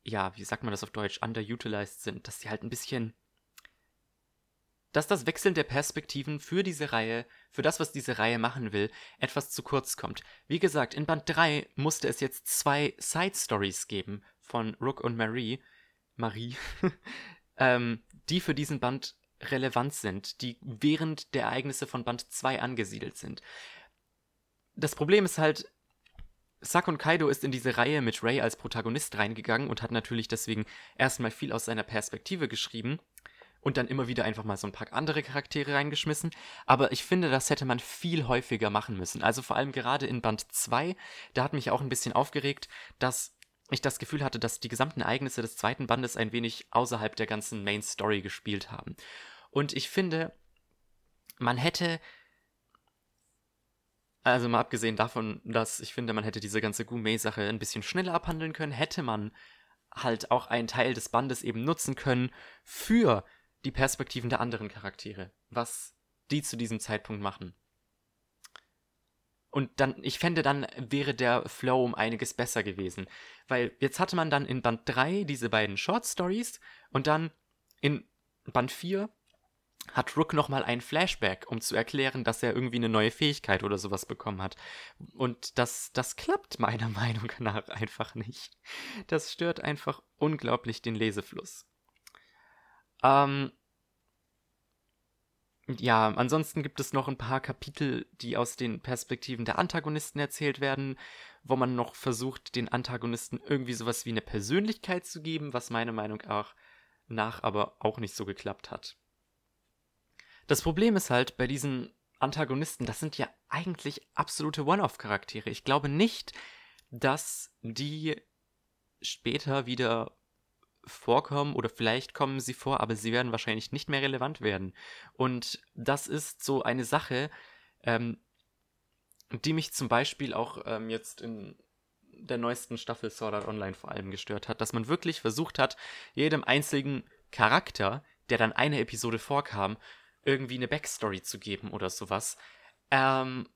ja, wie sagt man das auf Deutsch, underutilized sind, dass sie halt ein bisschen dass das Wechseln der Perspektiven für diese Reihe, für das, was diese Reihe machen will, etwas zu kurz kommt. Wie gesagt, in Band 3 musste es jetzt zwei Side Stories geben von Rook und Marie, Marie, ähm, die für diesen Band relevant sind, die während der Ereignisse von Band 2 angesiedelt sind. Das Problem ist halt, Sack und Kaido ist in diese Reihe mit Ray als Protagonist reingegangen und hat natürlich deswegen erstmal viel aus seiner Perspektive geschrieben und dann immer wieder einfach mal so ein paar andere Charaktere reingeschmissen. Aber ich finde, das hätte man viel häufiger machen müssen. Also vor allem gerade in Band 2, da hat mich auch ein bisschen aufgeregt, dass ich das Gefühl hatte, dass die gesamten Ereignisse des zweiten Bandes ein wenig außerhalb der ganzen Main Story gespielt haben. Und ich finde, man hätte also mal abgesehen davon, dass ich finde, man hätte diese ganze Gourmet-Sache ein bisschen schneller abhandeln können, hätte man halt auch einen Teil des Bandes eben nutzen können für die Perspektiven der anderen Charaktere, was die zu diesem Zeitpunkt machen. Und dann, ich fände, dann wäre der Flow um einiges besser gewesen. Weil jetzt hatte man dann in Band 3 diese beiden Short Stories und dann in Band 4 hat Rook nochmal ein Flashback, um zu erklären, dass er irgendwie eine neue Fähigkeit oder sowas bekommen hat. Und das, das klappt meiner Meinung nach einfach nicht. Das stört einfach unglaublich den Lesefluss. Ähm, ja, ansonsten gibt es noch ein paar Kapitel, die aus den Perspektiven der Antagonisten erzählt werden, wo man noch versucht, den Antagonisten irgendwie sowas wie eine Persönlichkeit zu geben, was meiner Meinung nach aber auch nicht so geklappt hat. Das Problem ist halt bei diesen Antagonisten, das sind ja eigentlich absolute One-Off-Charaktere. Ich glaube nicht, dass die später wieder vorkommen oder vielleicht kommen sie vor, aber sie werden wahrscheinlich nicht mehr relevant werden. Und das ist so eine Sache, ähm, die mich zum Beispiel auch ähm, jetzt in der neuesten Staffel Sword Art Online vor allem gestört hat, dass man wirklich versucht hat, jedem einzigen Charakter, der dann eine Episode vorkam, irgendwie eine Backstory zu geben oder sowas. Ähm,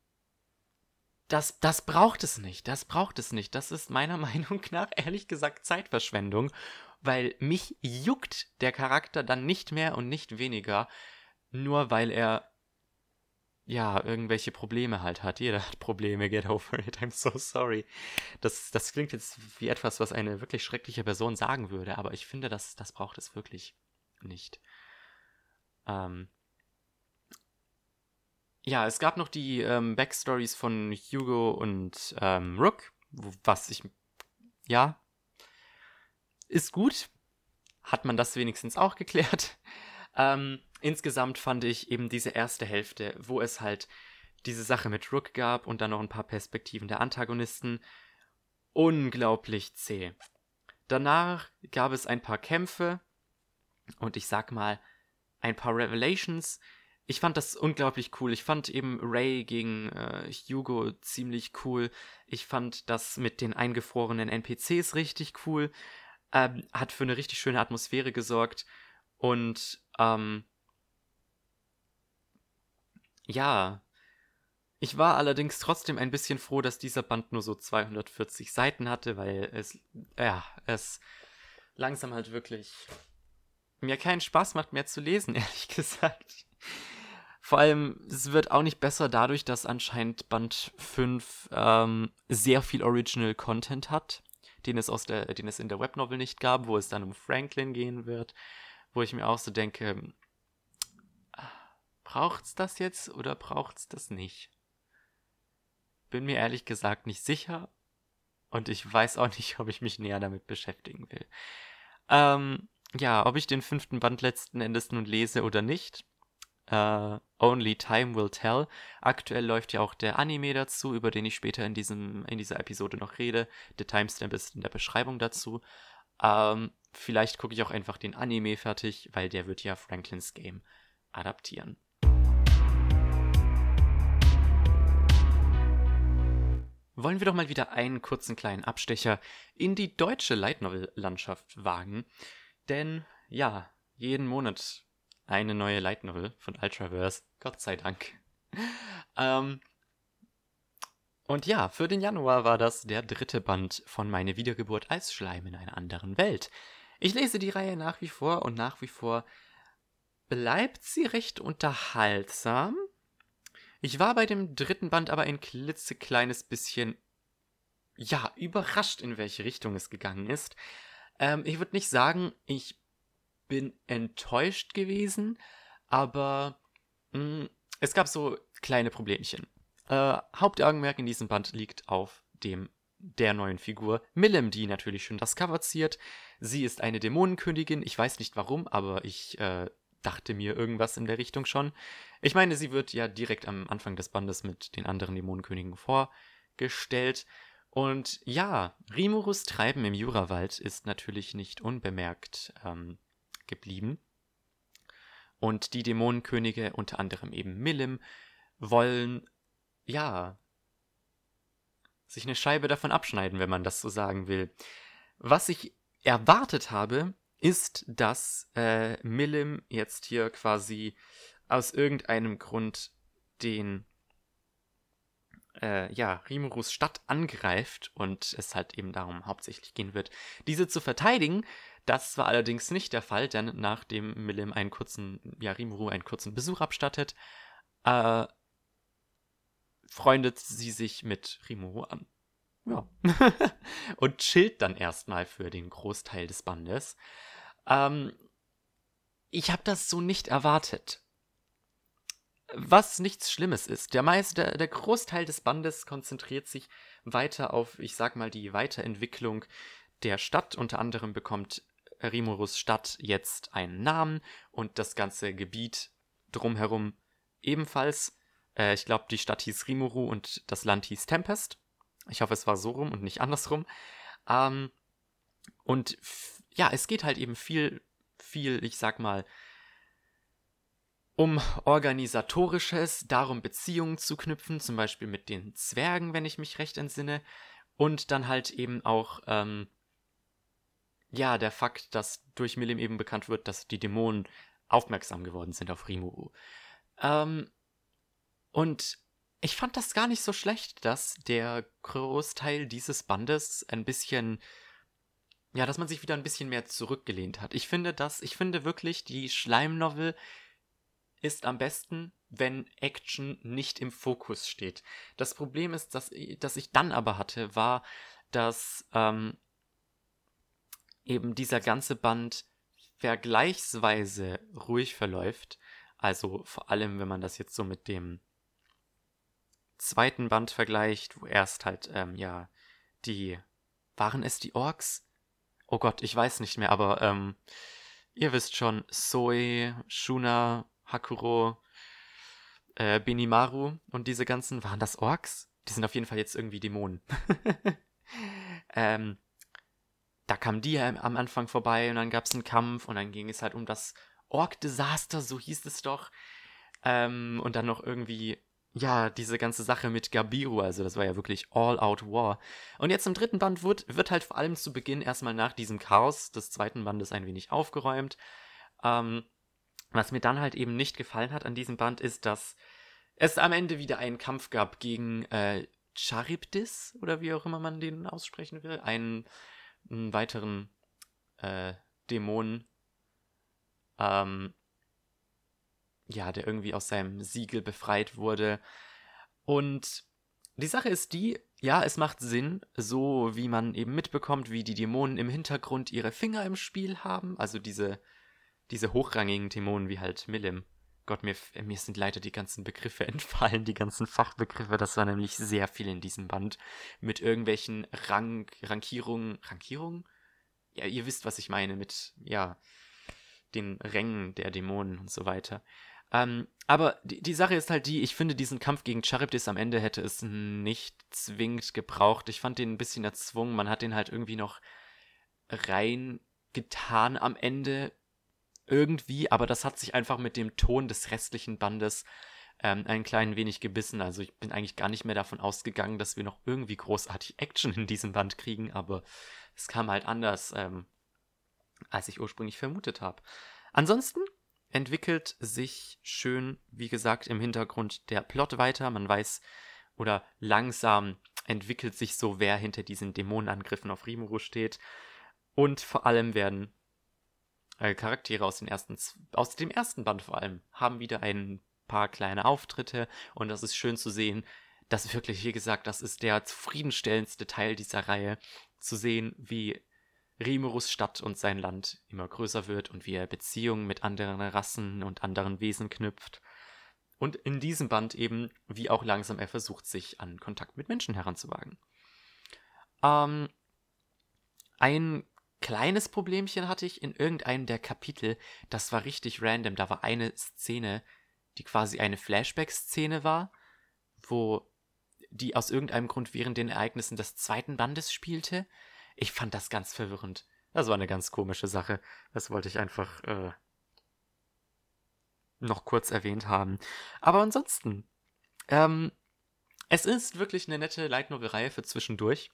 das, das braucht es nicht. Das braucht es nicht. Das ist meiner Meinung nach ehrlich gesagt Zeitverschwendung, weil mich juckt der Charakter dann nicht mehr und nicht weniger, nur weil er ja, irgendwelche Probleme halt hat. Jeder hat Probleme, get over it, I'm so sorry. Das, das klingt jetzt wie etwas, was eine wirklich schreckliche Person sagen würde, aber ich finde, das, das braucht es wirklich nicht. Ähm, ja, es gab noch die ähm, Backstories von Hugo und ähm, Rook, was ich, ja, ist gut. Hat man das wenigstens auch geklärt. Ähm, insgesamt fand ich eben diese erste Hälfte, wo es halt diese Sache mit Rook gab und dann noch ein paar Perspektiven der Antagonisten, unglaublich zäh. Danach gab es ein paar Kämpfe und ich sag mal, ein paar Revelations. Ich fand das unglaublich cool. Ich fand eben Ray gegen äh, Hugo ziemlich cool. Ich fand das mit den eingefrorenen NPCs richtig cool. Ähm, hat für eine richtig schöne Atmosphäre gesorgt. Und ähm, ja, ich war allerdings trotzdem ein bisschen froh, dass dieser Band nur so 240 Seiten hatte, weil es, ja, es langsam halt wirklich mir keinen Spaß macht mehr zu lesen, ehrlich gesagt. Vor allem, es wird auch nicht besser dadurch, dass anscheinend Band 5 ähm, sehr viel Original Content hat, den es, aus der, den es in der Webnovel nicht gab, wo es dann um Franklin gehen wird, wo ich mir auch so denke, braucht's das jetzt oder braucht's das nicht? Bin mir ehrlich gesagt nicht sicher und ich weiß auch nicht, ob ich mich näher damit beschäftigen will. Ähm, ja, ob ich den fünften Band letzten Endes nun lese oder nicht, Uh, Only Time Will Tell. Aktuell läuft ja auch der Anime dazu, über den ich später in, diesem, in dieser Episode noch rede. Der Timestamp ist in der Beschreibung dazu. Ähm, vielleicht gucke ich auch einfach den Anime fertig, weil der wird ja Franklins Game adaptieren. Wollen wir doch mal wieder einen kurzen kleinen Abstecher in die deutsche Light Novel Landschaft wagen. Denn ja, jeden Monat eine neue Light Novel von Ultraverse. Gott sei Dank. ähm, und ja, für den Januar war das der dritte Band von Meine Wiedergeburt als Schleim in einer anderen Welt. Ich lese die Reihe nach wie vor und nach wie vor bleibt sie recht unterhaltsam. Ich war bei dem dritten Band aber ein klitzekleines bisschen, ja, überrascht, in welche Richtung es gegangen ist. Ähm, ich würde nicht sagen, ich bin enttäuscht gewesen, aber mh, mm, es gab so kleine Problemchen. Äh, Hauptaugenmerk in diesem Band liegt auf dem der neuen Figur Millem, die natürlich schon das Cover ziert. Sie ist eine Dämonenkönigin. Ich weiß nicht warum, aber ich äh, dachte mir irgendwas in der Richtung schon. Ich meine, sie wird ja direkt am Anfang des Bandes mit den anderen Dämonenkönigen vorgestellt. Und ja, Rimurus Treiben im Jurawald ist natürlich nicht unbemerkt ähm, geblieben. Und die Dämonenkönige, unter anderem eben Millim, wollen, ja, sich eine Scheibe davon abschneiden, wenn man das so sagen will. Was ich erwartet habe, ist, dass äh, Millim jetzt hier quasi aus irgendeinem Grund den äh, ja, Rimurus Stadt angreift und es halt eben darum hauptsächlich gehen wird, diese zu verteidigen. Das war allerdings nicht der Fall, denn nachdem Millim einen kurzen, ja, Rimuru einen kurzen Besuch abstattet, äh, freundet sie sich mit Rimuru an. Ja. und chillt dann erstmal für den Großteil des Bandes. Ähm, ich habe das so nicht erwartet. Was nichts Schlimmes ist. Der meiste, der Großteil des Bandes konzentriert sich weiter auf, ich sag mal, die Weiterentwicklung der Stadt. Unter anderem bekommt Rimurus Stadt jetzt einen Namen und das ganze Gebiet drumherum ebenfalls. Äh, ich glaube, die Stadt hieß Rimuru und das Land hieß Tempest. Ich hoffe, es war so rum und nicht andersrum. Ähm, und ja, es geht halt eben viel, viel, ich sag mal, um organisatorisches, darum Beziehungen zu knüpfen, zum Beispiel mit den Zwergen, wenn ich mich recht entsinne, und dann halt eben auch, ähm, ja, der Fakt, dass durch Milim eben bekannt wird, dass die Dämonen aufmerksam geworden sind auf Rimuru. Ähm, und ich fand das gar nicht so schlecht, dass der Großteil dieses Bandes ein bisschen ja, dass man sich wieder ein bisschen mehr zurückgelehnt hat. Ich finde das, ich finde wirklich, die Schleimnovel ist am besten, wenn Action nicht im Fokus steht. Das Problem ist, dass, dass ich dann aber hatte, war, dass ähm, eben dieser ganze Band vergleichsweise ruhig verläuft. Also vor allem, wenn man das jetzt so mit dem zweiten Band vergleicht, wo erst halt, ähm, ja, die, waren es die Orks? oh Gott, ich weiß nicht mehr, aber ähm, ihr wisst schon, Zoe, Shuna, Hakuro, äh, Benimaru und diese ganzen, waren das Orks? Die sind auf jeden Fall jetzt irgendwie Dämonen. ähm, da kamen die am Anfang vorbei und dann gab es einen Kampf und dann ging es halt um das Orc Disaster, so hieß es doch. Ähm, und dann noch irgendwie, ja, diese ganze Sache mit Gabiru, also das war ja wirklich All-Out War. Und jetzt im dritten Band wird, wird halt vor allem zu Beginn erstmal nach diesem Chaos des zweiten Bandes ein wenig aufgeräumt. Ähm, was mir dann halt eben nicht gefallen hat an diesem Band ist, dass es am Ende wieder einen Kampf gab gegen äh, Charybdis oder wie auch immer man den aussprechen will. Einen, einen weiteren äh, Dämonen. Ähm, ja, der irgendwie aus seinem Siegel befreit wurde. Und die Sache ist die, ja, es macht Sinn, so wie man eben mitbekommt, wie die Dämonen im Hintergrund ihre Finger im Spiel haben, also diese, diese hochrangigen Dämonen wie halt Milim. Gott, mir, mir sind leider die ganzen Begriffe entfallen, die ganzen Fachbegriffe. Das war nämlich sehr viel in diesem Band. Mit irgendwelchen Rang, Rankierungen. Rankierungen? Ja, ihr wisst, was ich meine. Mit, ja, den Rängen der Dämonen und so weiter. Ähm, aber die, die Sache ist halt die, ich finde, diesen Kampf gegen Charybdis am Ende hätte es nicht zwingend gebraucht. Ich fand den ein bisschen erzwungen. Man hat den halt irgendwie noch reingetan am Ende irgendwie, aber das hat sich einfach mit dem Ton des restlichen Bandes ähm, ein klein wenig gebissen. Also ich bin eigentlich gar nicht mehr davon ausgegangen, dass wir noch irgendwie großartig Action in diesem Band kriegen, aber es kam halt anders, ähm, als ich ursprünglich vermutet habe. Ansonsten entwickelt sich schön, wie gesagt, im Hintergrund der Plot weiter. Man weiß oder langsam entwickelt sich so, wer hinter diesen Dämonenangriffen auf Rimuru steht. Und vor allem werden äh, Charaktere aus, den ersten, aus dem ersten Band vor allem haben wieder ein paar kleine Auftritte und das ist schön zu sehen. Das wirklich, wie gesagt, das ist der zufriedenstellendste Teil dieser Reihe, zu sehen, wie Rimurus Stadt und sein Land immer größer wird und wie er Beziehungen mit anderen Rassen und anderen Wesen knüpft. Und in diesem Band eben, wie auch langsam er versucht, sich an Kontakt mit Menschen heranzuwagen. Ähm, ein kleines Problemchen hatte ich in irgendeinem der Kapitel. Das war richtig random. Da war eine Szene, die quasi eine Flashback-Szene war, wo die aus irgendeinem Grund während den Ereignissen des zweiten Bandes spielte. Ich fand das ganz verwirrend. Das war eine ganz komische Sache. Das wollte ich einfach äh, noch kurz erwähnt haben. Aber ansonsten, ähm, es ist wirklich eine nette Light Reihe für zwischendurch.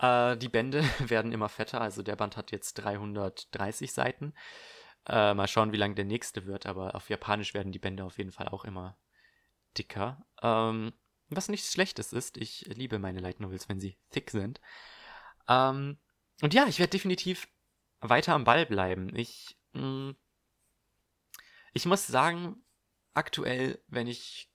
Äh, die Bände werden immer fetter, also der Band hat jetzt 330 Seiten. Äh, mal schauen, wie lang der nächste wird, aber auf Japanisch werden die Bände auf jeden Fall auch immer dicker. Ähm, was nichts Schlechtes ist, ich liebe meine Light Novels, wenn sie thick sind. Ähm, und ja, ich werde definitiv weiter am Ball bleiben. Ich, mh, mm, ich muss sagen, aktuell, wenn ich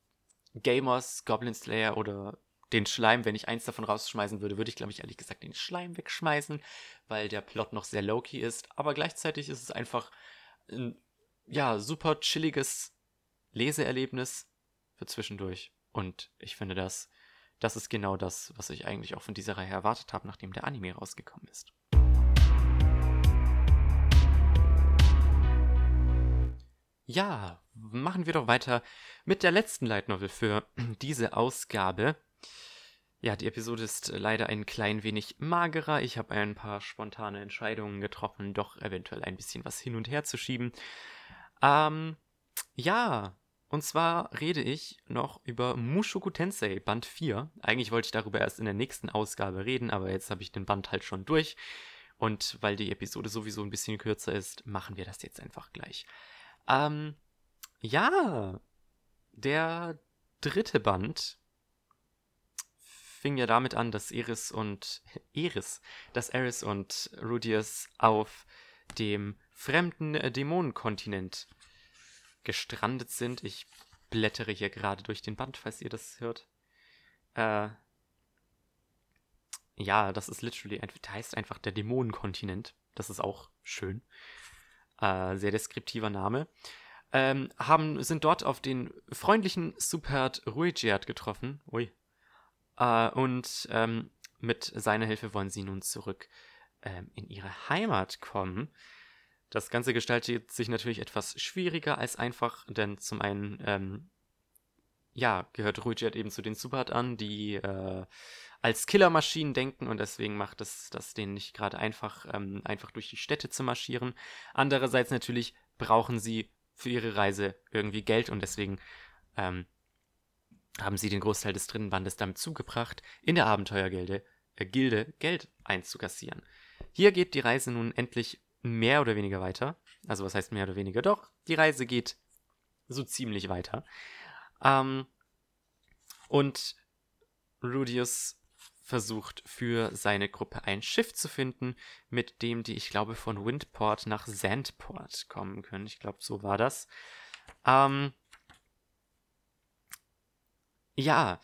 Gamers, Goblin Slayer oder den Schleim, wenn ich eins davon rausschmeißen würde, würde ich, glaube ich, ehrlich gesagt den Schleim wegschmeißen, weil der Plot noch sehr low-key ist. Aber gleichzeitig ist es einfach ein, ja, super chilliges Leseerlebnis für zwischendurch. Und ich finde, das, das ist genau das, was ich eigentlich auch von dieser Reihe erwartet habe, nachdem der Anime rausgekommen ist. Ja, machen wir doch weiter mit der letzten Light Novel für diese Ausgabe. Ja, die Episode ist leider ein klein wenig magerer. Ich habe ein paar spontane Entscheidungen getroffen, doch eventuell ein bisschen was hin und her zu schieben. Ähm, ja, und zwar rede ich noch über Mushoku Tensei Band 4. Eigentlich wollte ich darüber erst in der nächsten Ausgabe reden, aber jetzt habe ich den Band halt schon durch. Und weil die Episode sowieso ein bisschen kürzer ist, machen wir das jetzt einfach gleich. Ähm, ja, der dritte Band fing ja damit an, dass Eris und Eris, dass Eris und Rudius auf dem fremden Dämonenkontinent gestrandet sind. Ich blättere hier gerade durch den Band, falls ihr das hört. Äh, ja, das ist literally, das heißt einfach der Dämonenkontinent. Das ist auch schön. Äh, sehr deskriptiver Name. Ähm, haben, sind dort auf den freundlichen Supert Ruigiat getroffen. Ui, äh, und ähm, mit seiner Hilfe wollen sie nun zurück ähm, in ihre Heimat kommen. Das Ganze gestaltet sich natürlich etwas schwieriger als einfach, denn zum einen, ähm, ja, gehört Ruijat eben zu den Subat an, die äh, als Killermaschinen denken und deswegen macht es das denen nicht gerade einfach, ähm, einfach durch die Städte zu marschieren. Andererseits natürlich brauchen sie für ihre Reise irgendwie Geld und deswegen ähm, haben sie den Großteil des dritten Bandes damit zugebracht, in der Abenteuergilde äh, Gilde Geld einzukassieren. Hier geht die Reise nun endlich mehr oder weniger weiter. Also was heißt mehr oder weniger? Doch, die Reise geht so ziemlich weiter. Ähm, und Rudius versucht für seine Gruppe ein Schiff zu finden, mit dem die, ich glaube, von Windport nach Sandport kommen können. Ich glaube, so war das. Ähm, ja,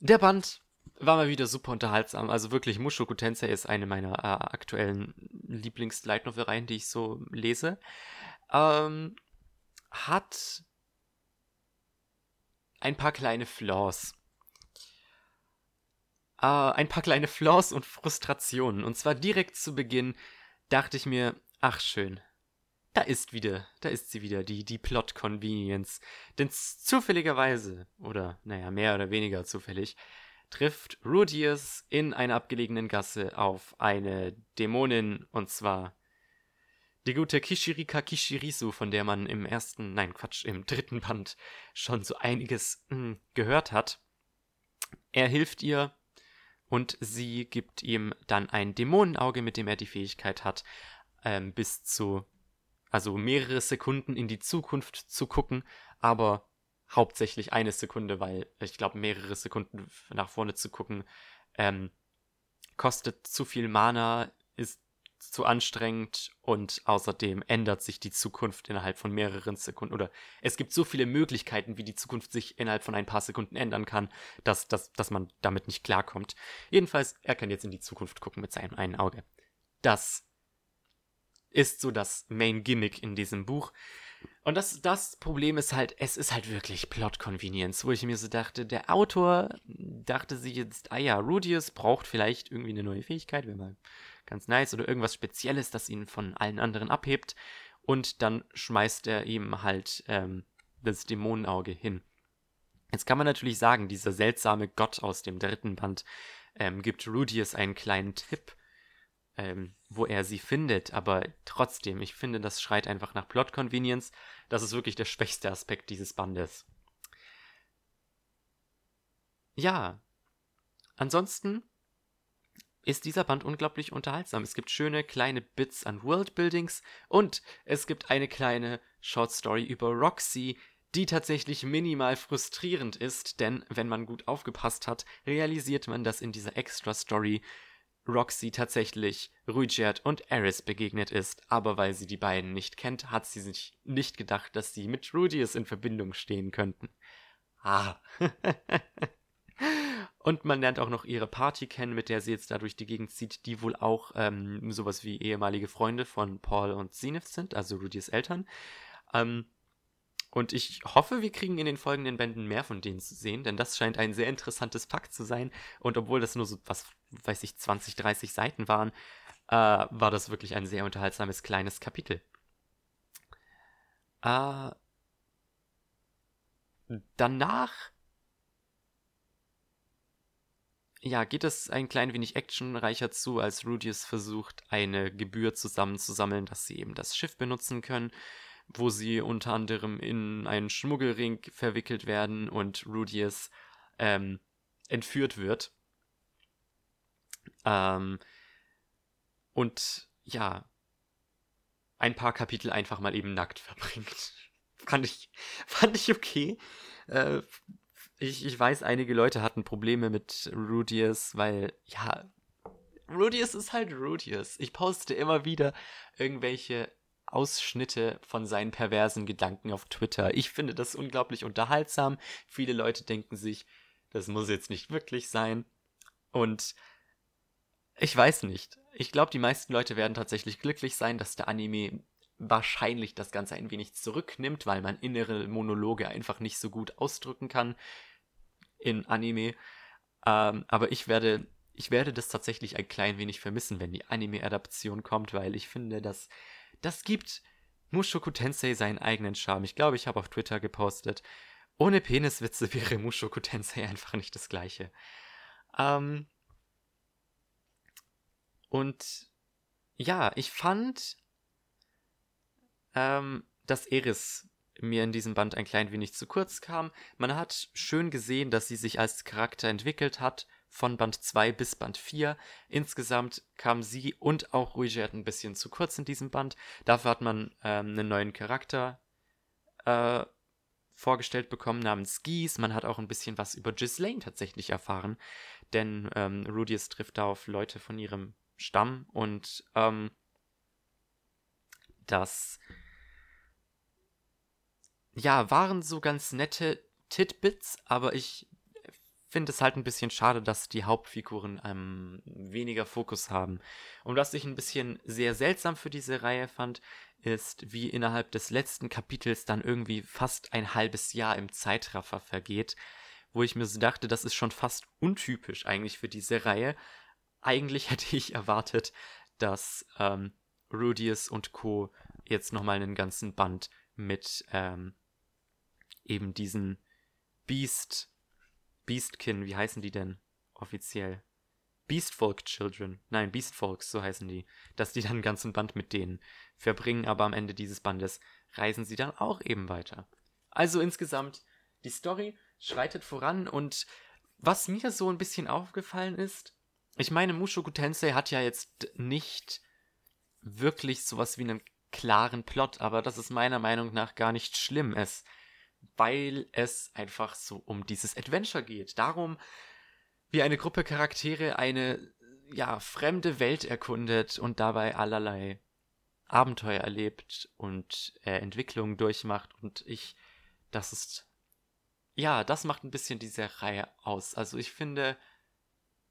der Band war mal wieder super unterhaltsam. Also wirklich, Mushoku Tensei ist eine meiner äh, aktuellen Lieblings-Light Novel-Reihen, die ich so lese. Ähm, hat ein paar kleine Flaws. Äh, ein paar kleine Flaws und Frustrationen. Und zwar direkt zu Beginn dachte ich mir, ach schön, da ist wieder, da ist sie wieder, die, die Plot Convenience. Denn zufälligerweise, oder naja, mehr oder weniger zufällig, trifft Rudius in einer abgelegenen Gasse auf eine Dämonin, und zwar die gute Kishirika Kishirisu, von der man im ersten, nein, Quatsch, im dritten Band schon so einiges mh, hm, gehört hat. Er hilft ihr und sie gibt ihm dann ein Dämonenauge, mit dem er die Fähigkeit hat, ähm, bis zu, also mehrere Sekunden in die Zukunft zu gucken, aber hauptsächlich eine Sekunde, weil ich glaube, mehrere Sekunden nach vorne zu gucken, ähm, kostet zu viel Mana, ist zu anstrengend und außerdem ändert sich die Zukunft innerhalb von mehreren Sekunden oder es gibt so viele Möglichkeiten, wie die Zukunft sich innerhalb von ein paar Sekunden ändern kann, dass, dass, dass man damit nicht klarkommt. Jedenfalls, er kann jetzt in die Zukunft gucken mit seinem einen Auge. Das ist so das Main Gimmick in diesem Buch. Und das, das Problem ist halt, es ist halt wirklich Plot Convenience, wo ich mir so dachte, der Autor dachte sich jetzt, ah ja, Rudius braucht vielleicht irgendwie eine neue Fähigkeit, wäre mal ganz nice, oder irgendwas Spezielles, das ihn von allen anderen abhebt. Und dann schmeißt er ihm halt ähm, das Dämonenauge hin. Jetzt kann man natürlich sagen, dieser seltsame Gott aus dem dritten Band ähm, gibt Rudius einen kleinen Tipp ähm, wo er sie findet. Aber trotzdem, ich finde, das schreit einfach nach Plot Convenience. Das ist wirklich der schwächste Aspekt dieses Bandes. Ja. Ansonsten ist dieser Band unglaublich unterhaltsam. Es gibt schöne kleine Bits an Worldbuildings und es gibt eine kleine Short Story über Roxy, die tatsächlich minimal frustrierend ist, denn wenn man gut aufgepasst hat, realisiert man, dass in dieser Extra Story Roxy tatsächlich Ruijert und Eris begegnet ist, aber weil sie die beiden nicht kennt, hat sie sich nicht gedacht, dass sie mit Rudius in Verbindung stehen könnten. Ah. und man lernt auch noch ihre Party kennen, mit der sie jetzt da durch die Gegend zieht, die wohl auch ähm, sowas wie ehemalige Freunde von Paul und Zenith sind, also Rudius Eltern. Ähm, und ich hoffe, wir kriegen in den folgenden Bänden mehr von denen zu sehen, denn das scheint ein sehr interessantes Pakt zu sein. Und obwohl das nur so, was weiß ich, 20, 30 Seiten waren, äh, war das wirklich ein sehr unterhaltsames kleines Kapitel. Äh, danach ja, geht es ein klein wenig actionreicher zu, als Rudius versucht, eine Gebühr zusammenzusammeln, dass sie eben das Schiff benutzen können wo sie unter anderem in einen Schmuggelring verwickelt werden und Rudius ähm, entführt wird. Ähm, und ja, ein paar Kapitel einfach mal eben nackt verbringt. fand ich, fand ich okay. Äh, ich, ich weiß, einige Leute hatten Probleme mit Rudius, weil, ja, Rudius ist halt Rudius. Ich poste immer wieder irgendwelche Ausschnitte von seinen perversen Gedanken auf Twitter. Ich finde das unglaublich unterhaltsam. Viele Leute denken sich, das muss jetzt nicht wirklich sein. Und ich weiß nicht. Ich glaube, die meisten Leute werden tatsächlich glücklich sein, dass der Anime wahrscheinlich das Ganze ein wenig zurücknimmt, weil man innere Monologe einfach nicht so gut ausdrücken kann in Anime. Ähm, aber ich werde, ich werde das tatsächlich ein klein wenig vermissen, wenn die Anime-Adaption kommt, weil ich finde, dass das gibt Mushoku Tensei seinen eigenen Charme. Ich glaube, ich habe auf Twitter gepostet, ohne Peniswitze wäre Mushoku Tensei einfach nicht das gleiche. Ähm, und ja, ich fand, ähm, dass Eris mir in diesem Band ein klein wenig zu kurz kam. Man hat schön gesehen, dass sie sich als Charakter entwickelt hat, von Band 2 bis Band 4. Insgesamt kam sie und auch Ruigert ein bisschen zu kurz in diesem Band. Dafür hat man ähm, einen neuen Charakter äh, vorgestellt bekommen namens Geese. Man hat auch ein bisschen was über Ghislaine tatsächlich erfahren, denn ähm, Rudius trifft da auf Leute von ihrem Stamm und ähm, das ja, waren so ganz nette Titbits, aber ich finde es halt ein bisschen schade, dass die Hauptfiguren ähm, weniger Fokus haben. Und was ich ein bisschen sehr seltsam für diese Reihe fand, ist, wie innerhalb des letzten Kapitels dann irgendwie fast ein halbes Jahr im Zeitraffer vergeht, wo ich mir so dachte, das ist schon fast untypisch eigentlich für diese Reihe. Eigentlich hätte ich erwartet, dass ähm, Rudius und Co. jetzt nochmal einen ganzen Band mit ähm, eben diesen Beast, Beastkin, wie heißen die denn offiziell? Beastfolk Children, nein, Beastfolks, so heißen die, dass die dann einen ganzen Band mit denen verbringen, aber am Ende dieses Bandes reisen sie dann auch eben weiter. Also insgesamt, die Story schreitet voran und was mir so ein bisschen aufgefallen ist, ich meine, Mushoku Tensei hat ja jetzt nicht wirklich sowas wie einen klaren Plot, aber das ist meiner Meinung nach gar nicht schlimm. Es weil es einfach so um dieses Adventure geht. Darum, wie eine Gruppe Charaktere eine ja, fremde Welt erkundet und dabei allerlei Abenteuer erlebt und äh, Entwicklungen durchmacht. Und ich, das ist, ja, das macht ein bisschen diese Reihe aus. Also ich finde,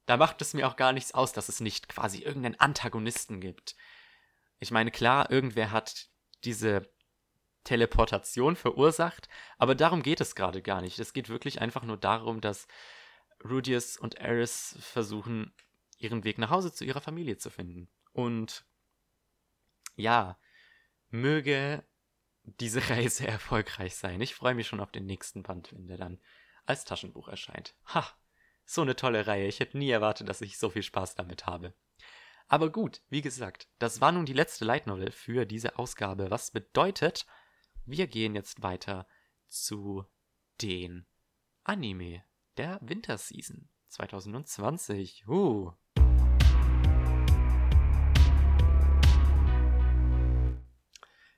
da macht es mir auch gar nichts aus, dass es nicht quasi irgendeinen Antagonisten gibt. Ich meine, klar, irgendwer hat diese Teleportation verursacht, aber darum geht es gerade gar nicht. Es geht wirklich einfach nur darum, dass Rudius und Eris versuchen, ihren Weg nach Hause zu ihrer Familie zu finden. Und ja, möge diese Reise erfolgreich sein. Ich freue mich schon auf den nächsten Band, wenn der dann als Taschenbuch erscheint. Ha, so eine tolle Reihe. Ich hätte nie erwartet, dass ich so viel Spaß damit habe. Aber gut, wie gesagt, das war nun die letzte Light Novel für diese Ausgabe, was bedeutet, wir gehen jetzt weiter zu den Anime der Winterseason 2020. Uh.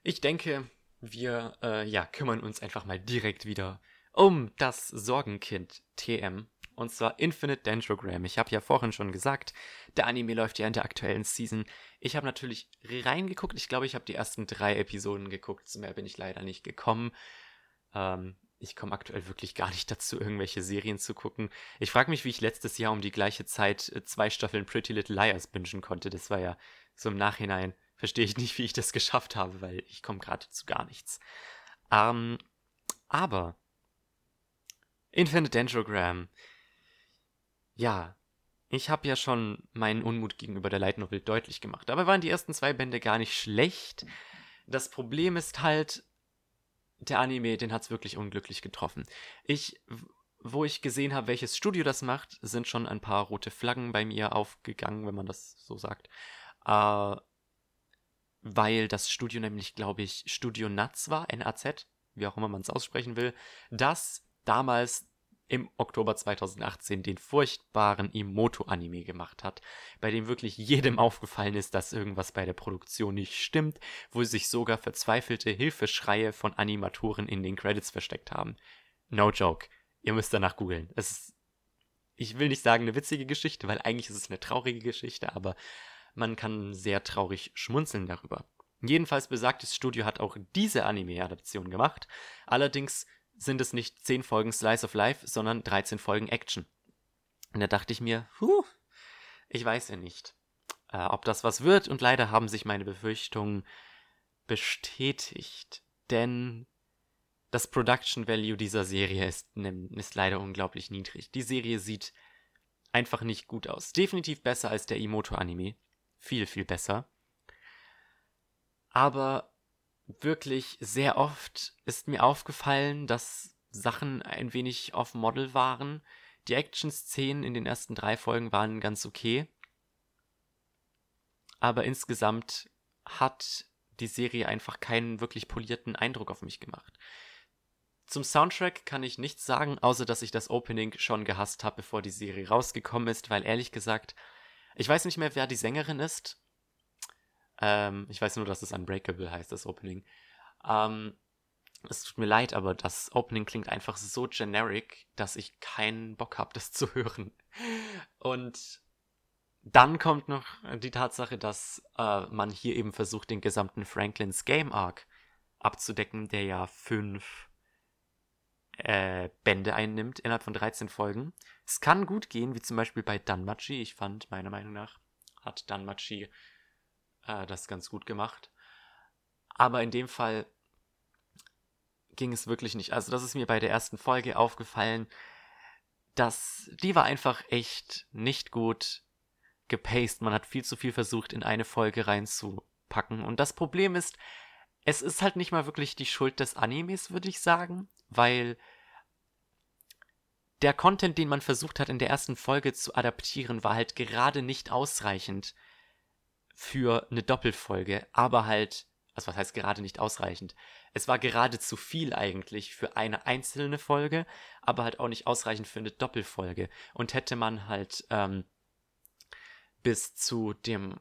Ich denke, wir äh, ja, kümmern uns einfach mal direkt wieder um das Sorgenkind TM und zwar Infinite Dendrogram. Ich habe ja vorhin schon gesagt, der Anime läuft ja in der aktuellen Season. Ich habe natürlich reingeguckt. Ich glaube, ich habe die ersten drei Episoden geguckt. Zu mehr bin ich leider nicht gekommen. Ähm, ich komme aktuell wirklich gar nicht dazu, irgendwelche Serien zu gucken. Ich frage mich, wie ich letztes Jahr um die gleiche Zeit äh, zwei Staffeln Pretty Little Liars bingen konnte. Das war ja so im Nachhinein, verstehe ich nicht, wie ich das geschafft habe, weil ich komme gerade zu gar nichts. Ähm, aber Infinite Dendrogram ja, ich habe ja schon meinen Unmut gegenüber der Light Novel deutlich gemacht. Dabei waren die ersten zwei Bände gar nicht schlecht. Das Problem ist halt, der Anime, den hat es wirklich unglücklich getroffen. Ich, wo ich gesehen habe, welches Studio das macht, sind schon ein paar rote Flaggen bei mir aufgegangen, wenn man das so sagt. Äh, weil das Studio nämlich, glaube ich, Studio Nuts war, N-A-Z, wie auch immer man es aussprechen will, das damals im Oktober 2018 den furchtbaren Imoto-Anime gemacht hat, bei dem wirklich jedem aufgefallen ist, dass irgendwas bei der Produktion nicht stimmt, wo sich sogar verzweifelte Hilfeschreie von Animatoren in den Credits versteckt haben. No joke. Ihr müsst danach googeln. Es ist, ich will nicht sagen eine witzige Geschichte, weil eigentlich ist es eine traurige Geschichte, aber man kann sehr traurig schmunzeln darüber. Jedenfalls besagtes Studio hat auch diese Anime-Adaption gemacht, allerdings sind es nicht 10 Folgen Slice of Life, sondern 13 Folgen Action. Und da dachte ich mir, huh, ich weiß ja nicht, äh, ob das was wird. Und leider haben sich meine Befürchtungen bestätigt. Denn das Production Value dieser Serie ist, ist leider unglaublich niedrig. Die Serie sieht einfach nicht gut aus. Definitiv besser als der Imoto-Anime. Viel, viel besser. Aber wirklich sehr oft ist mir aufgefallen, dass Sachen ein wenig off Model waren. Die Action-Szenen in den ersten drei Folgen waren ganz okay. Aber insgesamt hat die Serie einfach keinen wirklich polierten Eindruck auf mich gemacht. Zum Soundtrack kann ich nichts sagen, außer dass ich das Opening schon gehasst habe, bevor die Serie rausgekommen ist, weil ehrlich gesagt, ich weiß nicht mehr, wer die Sängerin ist. Ähm, ich weiß nur, dass es Unbreakable heißt, das Opening. Ähm, es tut mir leid, aber das Opening klingt einfach so generic, dass ich keinen Bock habe, das zu hören. Und dann kommt noch die Tatsache, dass äh, man hier eben versucht, den gesamten Franklins Game Arc abzudecken, der ja fünf äh, Bände einnimmt innerhalb von 13 Folgen. Es kann gut gehen, wie zum Beispiel bei Danmachi. Ich fand, meiner Meinung nach, hat Danmachi äh, das ganz gut gemacht. Aber in dem Fall ging es wirklich nicht. Also, das ist mir bei der ersten Folge aufgefallen, dass die war einfach echt nicht gut gepaced. Man hat viel zu viel versucht, in eine Folge reinzupacken. Und das Problem ist, es ist halt nicht mal wirklich die Schuld des Animes, würde ich sagen, weil der Content, den man versucht hat in der ersten Folge zu adaptieren, war halt gerade nicht ausreichend für eine Doppelfolge, aber halt, also was heißt gerade nicht ausreichend? Es war gerade zu viel eigentlich für eine einzelne Folge, aber halt auch nicht ausreichend für eine Doppelfolge. Und hätte man halt ähm, bis zu dem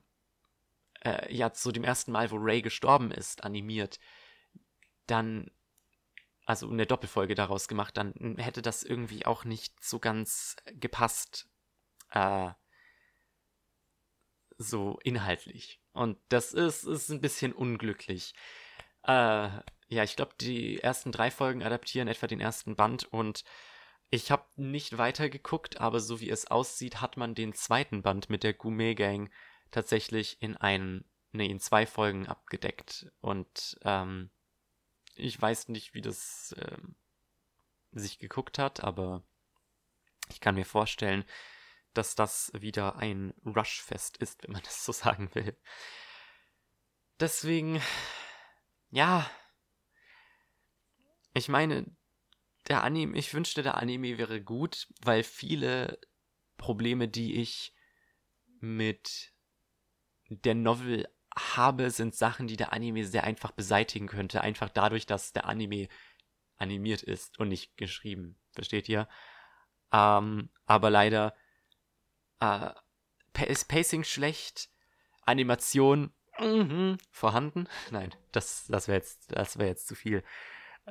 äh, ja zu dem ersten Mal, wo Ray gestorben ist, animiert, dann also eine Doppelfolge daraus gemacht, dann hätte das irgendwie auch nicht so ganz gepasst. Äh, so inhaltlich. Und das ist, ist ein bisschen unglücklich. Äh, ja, ich glaube, die ersten drei Folgen adaptieren etwa den ersten Band und ich habe nicht weitergeguckt, aber so wie es aussieht, hat man den zweiten Band mit der Gourmet Gang tatsächlich in einen, nee, in zwei Folgen abgedeckt. Und ähm, ich weiß nicht, wie das äh, sich geguckt hat, aber ich kann mir vorstellen, dass das wieder ein Rushfest ist, wenn man das so sagen will. Deswegen, ja, ich meine, der Anime, ich wünschte, der Anime wäre gut, weil viele Probleme, die ich mit der Novel habe, sind Sachen, die der Anime sehr einfach beseitigen könnte. Einfach dadurch, dass der Anime animiert ist und nicht geschrieben. Versteht ihr? Ähm, aber leider äh, ist Pacing schlecht, Animation mh, vorhanden. Nein, das, das wäre jetzt, das wäre jetzt zu viel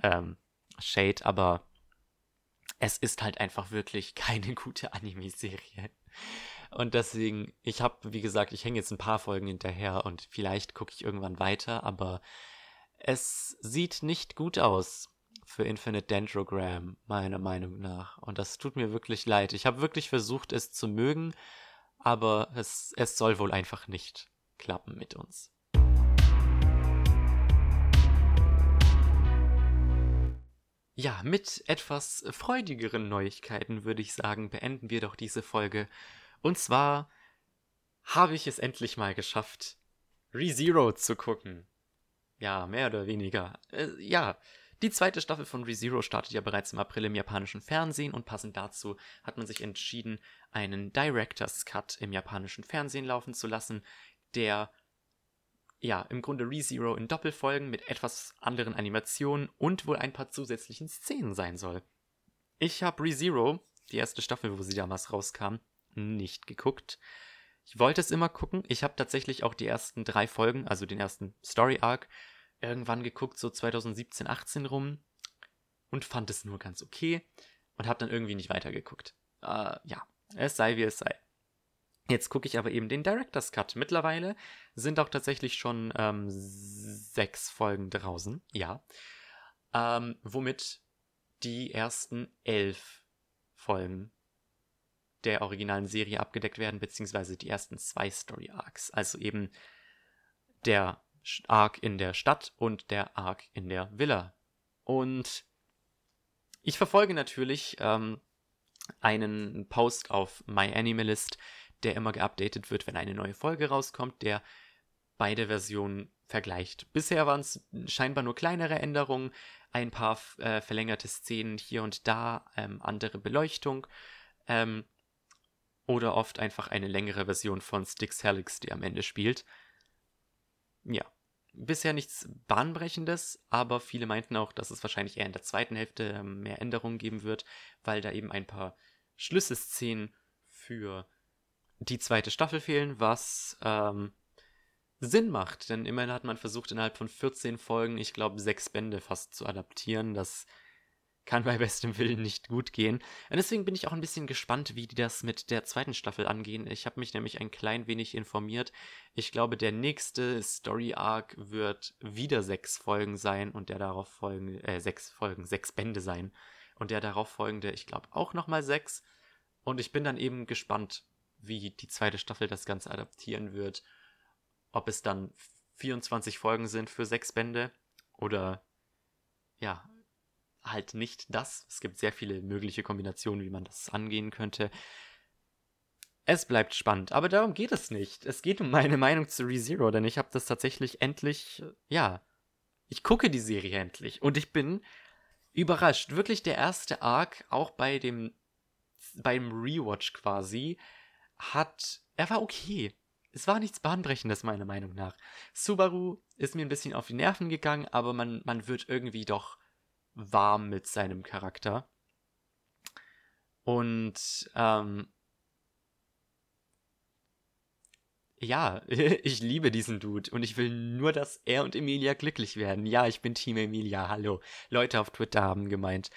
ähm, Shade, aber es ist halt einfach wirklich keine gute Anime-Serie. Und deswegen, ich habe, wie gesagt, ich hänge jetzt ein paar Folgen hinterher und vielleicht gucke ich irgendwann weiter, aber es sieht nicht gut aus für Infinite Dendrogram, meiner Meinung nach. Und das tut mir wirklich leid. Ich habe wirklich versucht, es zu mögen, aber es, es soll wohl einfach nicht klappen mit uns. Ja, mit etwas freudigeren Neuigkeiten würde ich sagen, beenden wir doch diese Folge und zwar habe ich es endlich mal geschafft, ReZero zu gucken. Ja, mehr oder weniger. Äh, ja, die zweite Staffel von ReZero startet ja bereits im April im japanischen Fernsehen und passend dazu hat man sich entschieden, einen Director's Cut im japanischen Fernsehen laufen zu lassen, der ja im Grunde ReZero in Doppelfolgen mit etwas anderen Animationen und wohl ein paar zusätzlichen Szenen sein soll. Ich habe ReZero, die erste Staffel, wo sie damals rauskam, nicht geguckt. Ich wollte es immer gucken. Ich habe tatsächlich auch die ersten drei Folgen, also den ersten Story Arc, irgendwann geguckt, so 2017, 18 rum. Und fand es nur ganz okay. Und habe dann irgendwie nicht weitergeguckt. Äh, ja, es sei wie es sei. Jetzt gucke ich aber eben den Director's Cut. Mittlerweile sind auch tatsächlich schon ähm, sechs Folgen draußen. Ja. Ähm, womit die ersten elf Folgen der originalen Serie abgedeckt werden, beziehungsweise die ersten zwei Story Arcs. Also eben der Arc in der Stadt und der Arc in der Villa. Und ich verfolge natürlich ähm, einen Post auf MyAnimalist, der immer geupdatet wird, wenn eine neue Folge rauskommt, der beide Versionen vergleicht. Bisher waren es scheinbar nur kleinere Änderungen, ein paar äh, verlängerte Szenen hier und da, ähm, andere Beleuchtung. Ähm, oder oft einfach eine längere Version von Styx Helix, die am Ende spielt. Ja. Bisher nichts Bahnbrechendes, aber viele meinten auch, dass es wahrscheinlich eher in der zweiten Hälfte ähm, mehr Änderungen geben wird, weil da eben ein paar Schlüsselszenen für die zweite Staffel fehlen, was ähm, Sinn macht. Denn immerhin hat man versucht, innerhalb von 14 Folgen, ich glaube, sechs Bände fast zu adaptieren. Das kann bei bestem Willen nicht gut gehen. Und deswegen bin ich auch ein bisschen gespannt, wie die das mit der zweiten Staffel angehen. Ich habe mich nämlich ein klein wenig informiert. Ich glaube, der nächste Story Arc wird wieder sechs Folgen sein und der darauf folgende, äh, sechs Folgen, sechs Bände sein. Und der darauf folgende, ich glaube, auch nochmal sechs. Und ich bin dann eben gespannt, wie die zweite Staffel das Ganze adaptieren wird. Ob es dann 24 Folgen sind für sechs Bände oder ja, halt nicht das. Es gibt sehr viele mögliche Kombinationen, wie man das angehen könnte. Es bleibt spannend, aber darum geht es nicht. Es geht um meine Meinung zu ReZero, denn ich habe das tatsächlich endlich, ja, ich gucke die Serie endlich und ich bin überrascht. Wirklich der erste Arc, auch bei dem, beim Rewatch quasi, hat, er war okay. Es war nichts Bahnbrechendes, meiner Meinung nach. Subaru ist mir ein bisschen auf die Nerven gegangen, aber man, man wird irgendwie doch warm mit seinem Charakter. Und ähm, ja, ich liebe diesen Dude und ich will nur, dass er und Emilia glücklich werden. Ja, ich bin Team Emilia, hallo. Leute auf Twitter haben gemeint,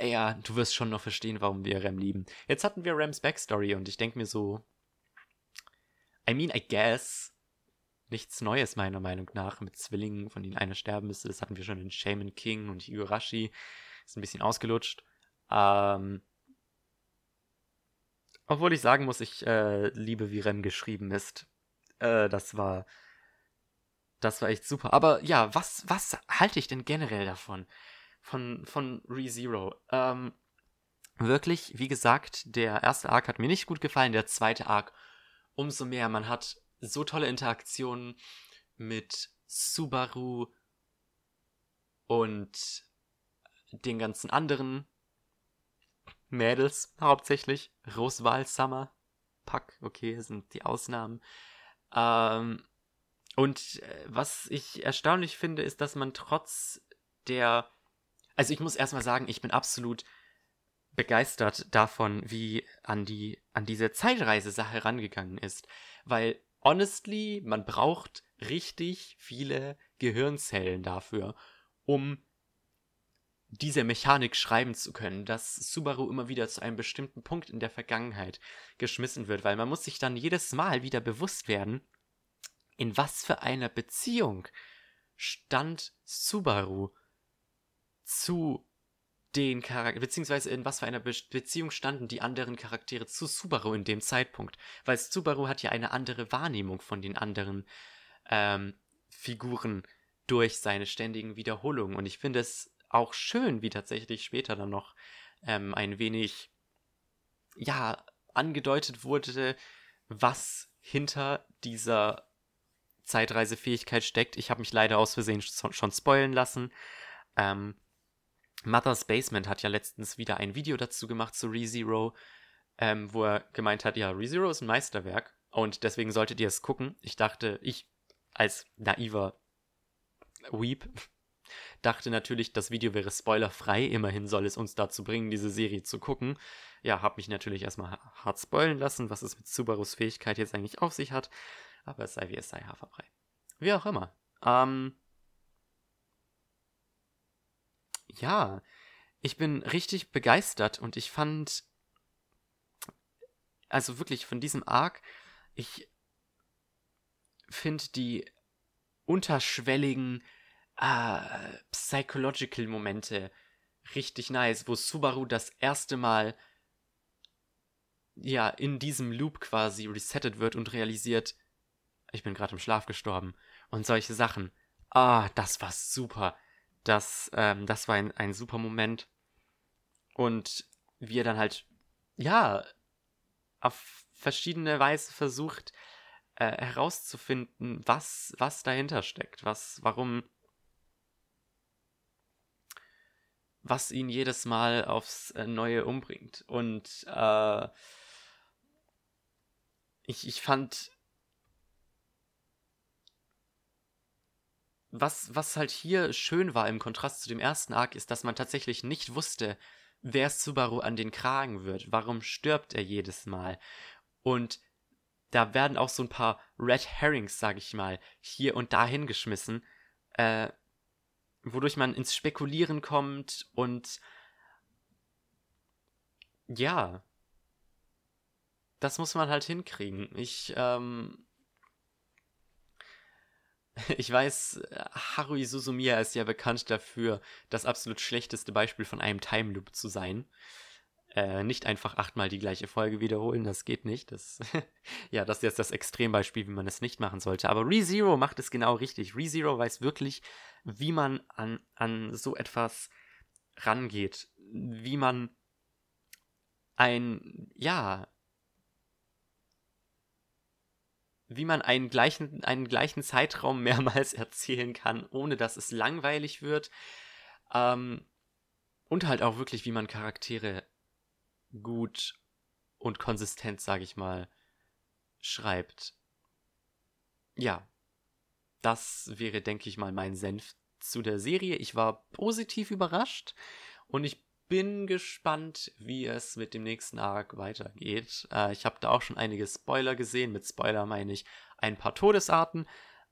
ja, du wirst schon noch verstehen, warum wir Rem lieben. Jetzt hatten wir Rems Backstory und ich denke mir so, I mean, I guess, nichts Neues meiner Meinung nach mit Zwillingen, von denen einer sterben müsste. Das hatten wir schon in Shaman King und Higurashi. Ist ein bisschen ausgelutscht. Ähm, obwohl ich sagen muss, ich äh, liebe, wie Rem geschrieben ist. Äh, das war. Das war echt super. Aber ja, was, was halte ich denn generell davon? Von, von ReZero. Ähm, wirklich, wie gesagt, der erste Arc hat mir nicht gut gefallen, der zweite Arc umso mehr. Man hat so tolle Interaktionen mit Subaru und den ganzen anderen Mädels hauptsächlich. Roswal Summer, Pack, okay, sind die Ausnahmen. Ähm, und äh, was ich erstaunlich finde, ist, dass man trotz der. Also ich muss erstmal sagen, ich bin absolut begeistert davon, wie an die an diese Zeitreise-Sache rangegangen ist, weil honestly, man braucht richtig viele Gehirnzellen dafür, um diese Mechanik schreiben zu können, dass Subaru immer wieder zu einem bestimmten Punkt in der Vergangenheit geschmissen wird, weil man muss sich dann jedes Mal wieder bewusst werden, in was für einer Beziehung stand Subaru zu den Charakter, beziehungsweise in was für einer Be Beziehung standen die anderen Charaktere zu Subaru in dem Zeitpunkt. Weil Subaru hat ja eine andere Wahrnehmung von den anderen ähm, Figuren durch seine ständigen Wiederholungen. Und ich finde es auch schön, wie tatsächlich später dann noch ähm, ein wenig, ja, angedeutet wurde, was hinter dieser Zeitreisefähigkeit steckt. Ich habe mich leider aus Versehen schon spoilen lassen. Ähm, Mother's Basement hat ja letztens wieder ein Video dazu gemacht zu ReZero, ähm, wo er gemeint hat, ja, ReZero ist ein Meisterwerk und deswegen solltet ihr es gucken. Ich dachte, ich als naiver Weep dachte natürlich, das Video wäre spoilerfrei. Immerhin soll es uns dazu bringen, diese Serie zu gucken. Ja, hab mich natürlich erstmal hart spoilen lassen, was es mit Subarus Fähigkeit jetzt eigentlich auf sich hat. Aber es sei wie es sei, Haferbrei. Wie auch immer. Ähm, ja, ich bin richtig begeistert und ich fand, also wirklich von diesem Arc, ich finde die unterschwelligen äh, psychological Momente richtig nice, wo Subaru das erste Mal ja in diesem Loop quasi resettet wird und realisiert, ich bin gerade im Schlaf gestorben und solche Sachen. Ah, das war super. Das, ähm, das war ein, ein super Moment. Und wie er dann halt, ja, auf verschiedene Weise versucht äh, herauszufinden, was, was dahinter steckt, was, warum, was ihn jedes Mal aufs äh, Neue umbringt. Und äh, ich, ich fand was, was halt hier schön war im Kontrast zu dem ersten Arc, ist, dass man tatsächlich nicht wusste, wer Subaru an den Kragen wird. Warum stirbt er jedes Mal? Und da werden auch so ein paar Red Herrings, sag ich mal, hier und da hingeschmissen, äh, wodurch man ins Spekulieren kommt und ja, das muss man halt hinkriegen. Ich, ähm, ich weiß, Harui Suzumiya ist ja bekannt dafür, das absolut schlechteste Beispiel von einem Time Loop zu sein. Äh, nicht einfach achtmal die gleiche Folge wiederholen, das geht nicht. Das, ja, das ist jetzt das Extrembeispiel, wie man es nicht machen sollte. Aber ReZero macht es genau richtig. ReZero weiß wirklich, wie man an, an so etwas rangeht. Wie man ein, ja, wie man einen gleichen, einen gleichen Zeitraum mehrmals erzählen kann, ohne dass es langweilig wird. Ähm, und halt auch wirklich, wie man Charaktere gut und konsistent, sage ich mal, schreibt. Ja, das wäre, denke ich mal, mein Senf zu der Serie. Ich war positiv überrascht und ich bin gespannt, wie es mit dem nächsten Arc weitergeht. Äh, ich habe da auch schon einige Spoiler gesehen. Mit Spoiler meine ich ein paar Todesarten,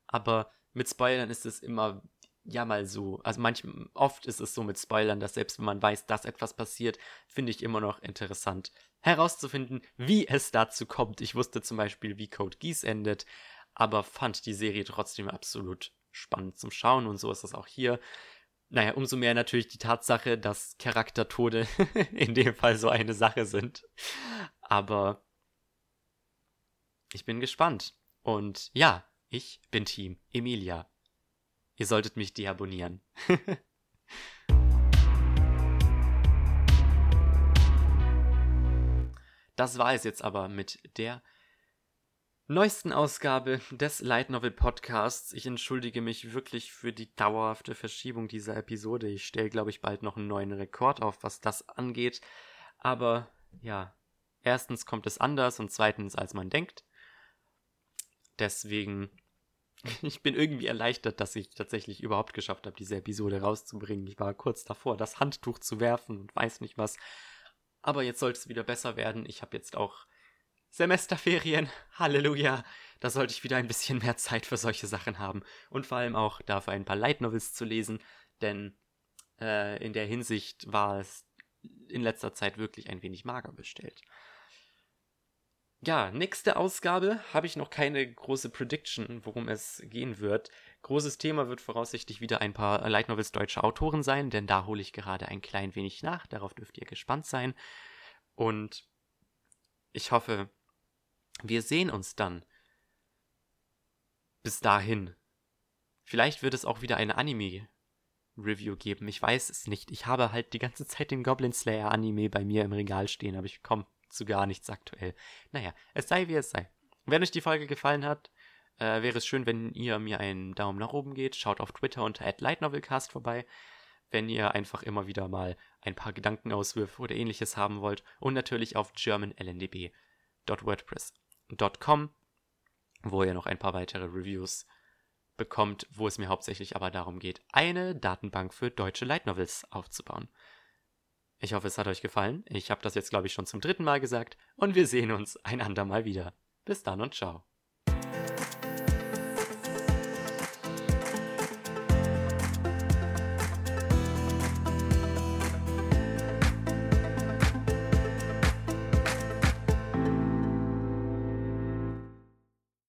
aber mit Spoilern ist es immer ja mal so. Also manchmal, oft ist es so mit Spoilern, dass selbst wenn man weiß, dass etwas passiert, finde ich immer noch interessant herauszufinden, wie es dazu kommt. Ich wusste zum Beispiel, wie Code Geass endet, aber fand die Serie trotzdem absolut spannend zum Schauen und so ist es auch hier. Naja, umso mehr natürlich die Tatsache, dass Charaktertode in dem Fall so eine Sache sind. Aber ich bin gespannt. Und ja, ich bin Team Emilia. Ihr solltet mich deabonnieren. das war es jetzt aber mit der neuesten Ausgabe des Light Novel Podcasts. Ich entschuldige mich wirklich für die dauerhafte Verschiebung dieser Episode. Ich stelle, glaube ich, bald noch einen neuen Rekord auf, was das angeht. Aber ja, erstens kommt es anders und zweitens, als man denkt. Deswegen, ich bin irgendwie erleichtert, dass ich tatsächlich überhaupt geschafft habe, diese Episode rauszubringen. Ich war kurz davor, das Handtuch zu werfen und weiß nicht was. Aber jetzt sollte es wieder besser werden. Ich habe jetzt auch Semesterferien, Halleluja. Da sollte ich wieder ein bisschen mehr Zeit für solche Sachen haben. Und vor allem auch dafür ein paar Light Novels zu lesen, denn äh, in der Hinsicht war es in letzter Zeit wirklich ein wenig mager bestellt. Ja, nächste Ausgabe habe ich noch keine große Prediction, worum es gehen wird. Großes Thema wird voraussichtlich wieder ein paar Light Novels deutscher Autoren sein, denn da hole ich gerade ein klein wenig nach. Darauf dürft ihr gespannt sein. Und ich hoffe, wir sehen uns dann. Bis dahin. Vielleicht wird es auch wieder eine Anime-Review geben. Ich weiß es nicht. Ich habe halt die ganze Zeit den Goblin Slayer Anime bei mir im Regal stehen, aber ich komme zu gar nichts aktuell. Naja, es sei wie es sei. Wenn euch die Folge gefallen hat, äh, wäre es schön, wenn ihr mir einen Daumen nach oben geht. Schaut auf Twitter unter @lightnovelcast vorbei, wenn ihr einfach immer wieder mal ein paar Gedankenauswürfe oder ähnliches haben wollt. Und natürlich auf germanlndb.wordpress com, wo ihr noch ein paar weitere Reviews bekommt, wo es mir hauptsächlich aber darum geht, eine Datenbank für deutsche Light Novels aufzubauen. Ich hoffe, es hat euch gefallen. Ich habe das jetzt, glaube ich, schon zum dritten Mal gesagt und wir sehen uns ein andermal wieder. Bis dann und ciao.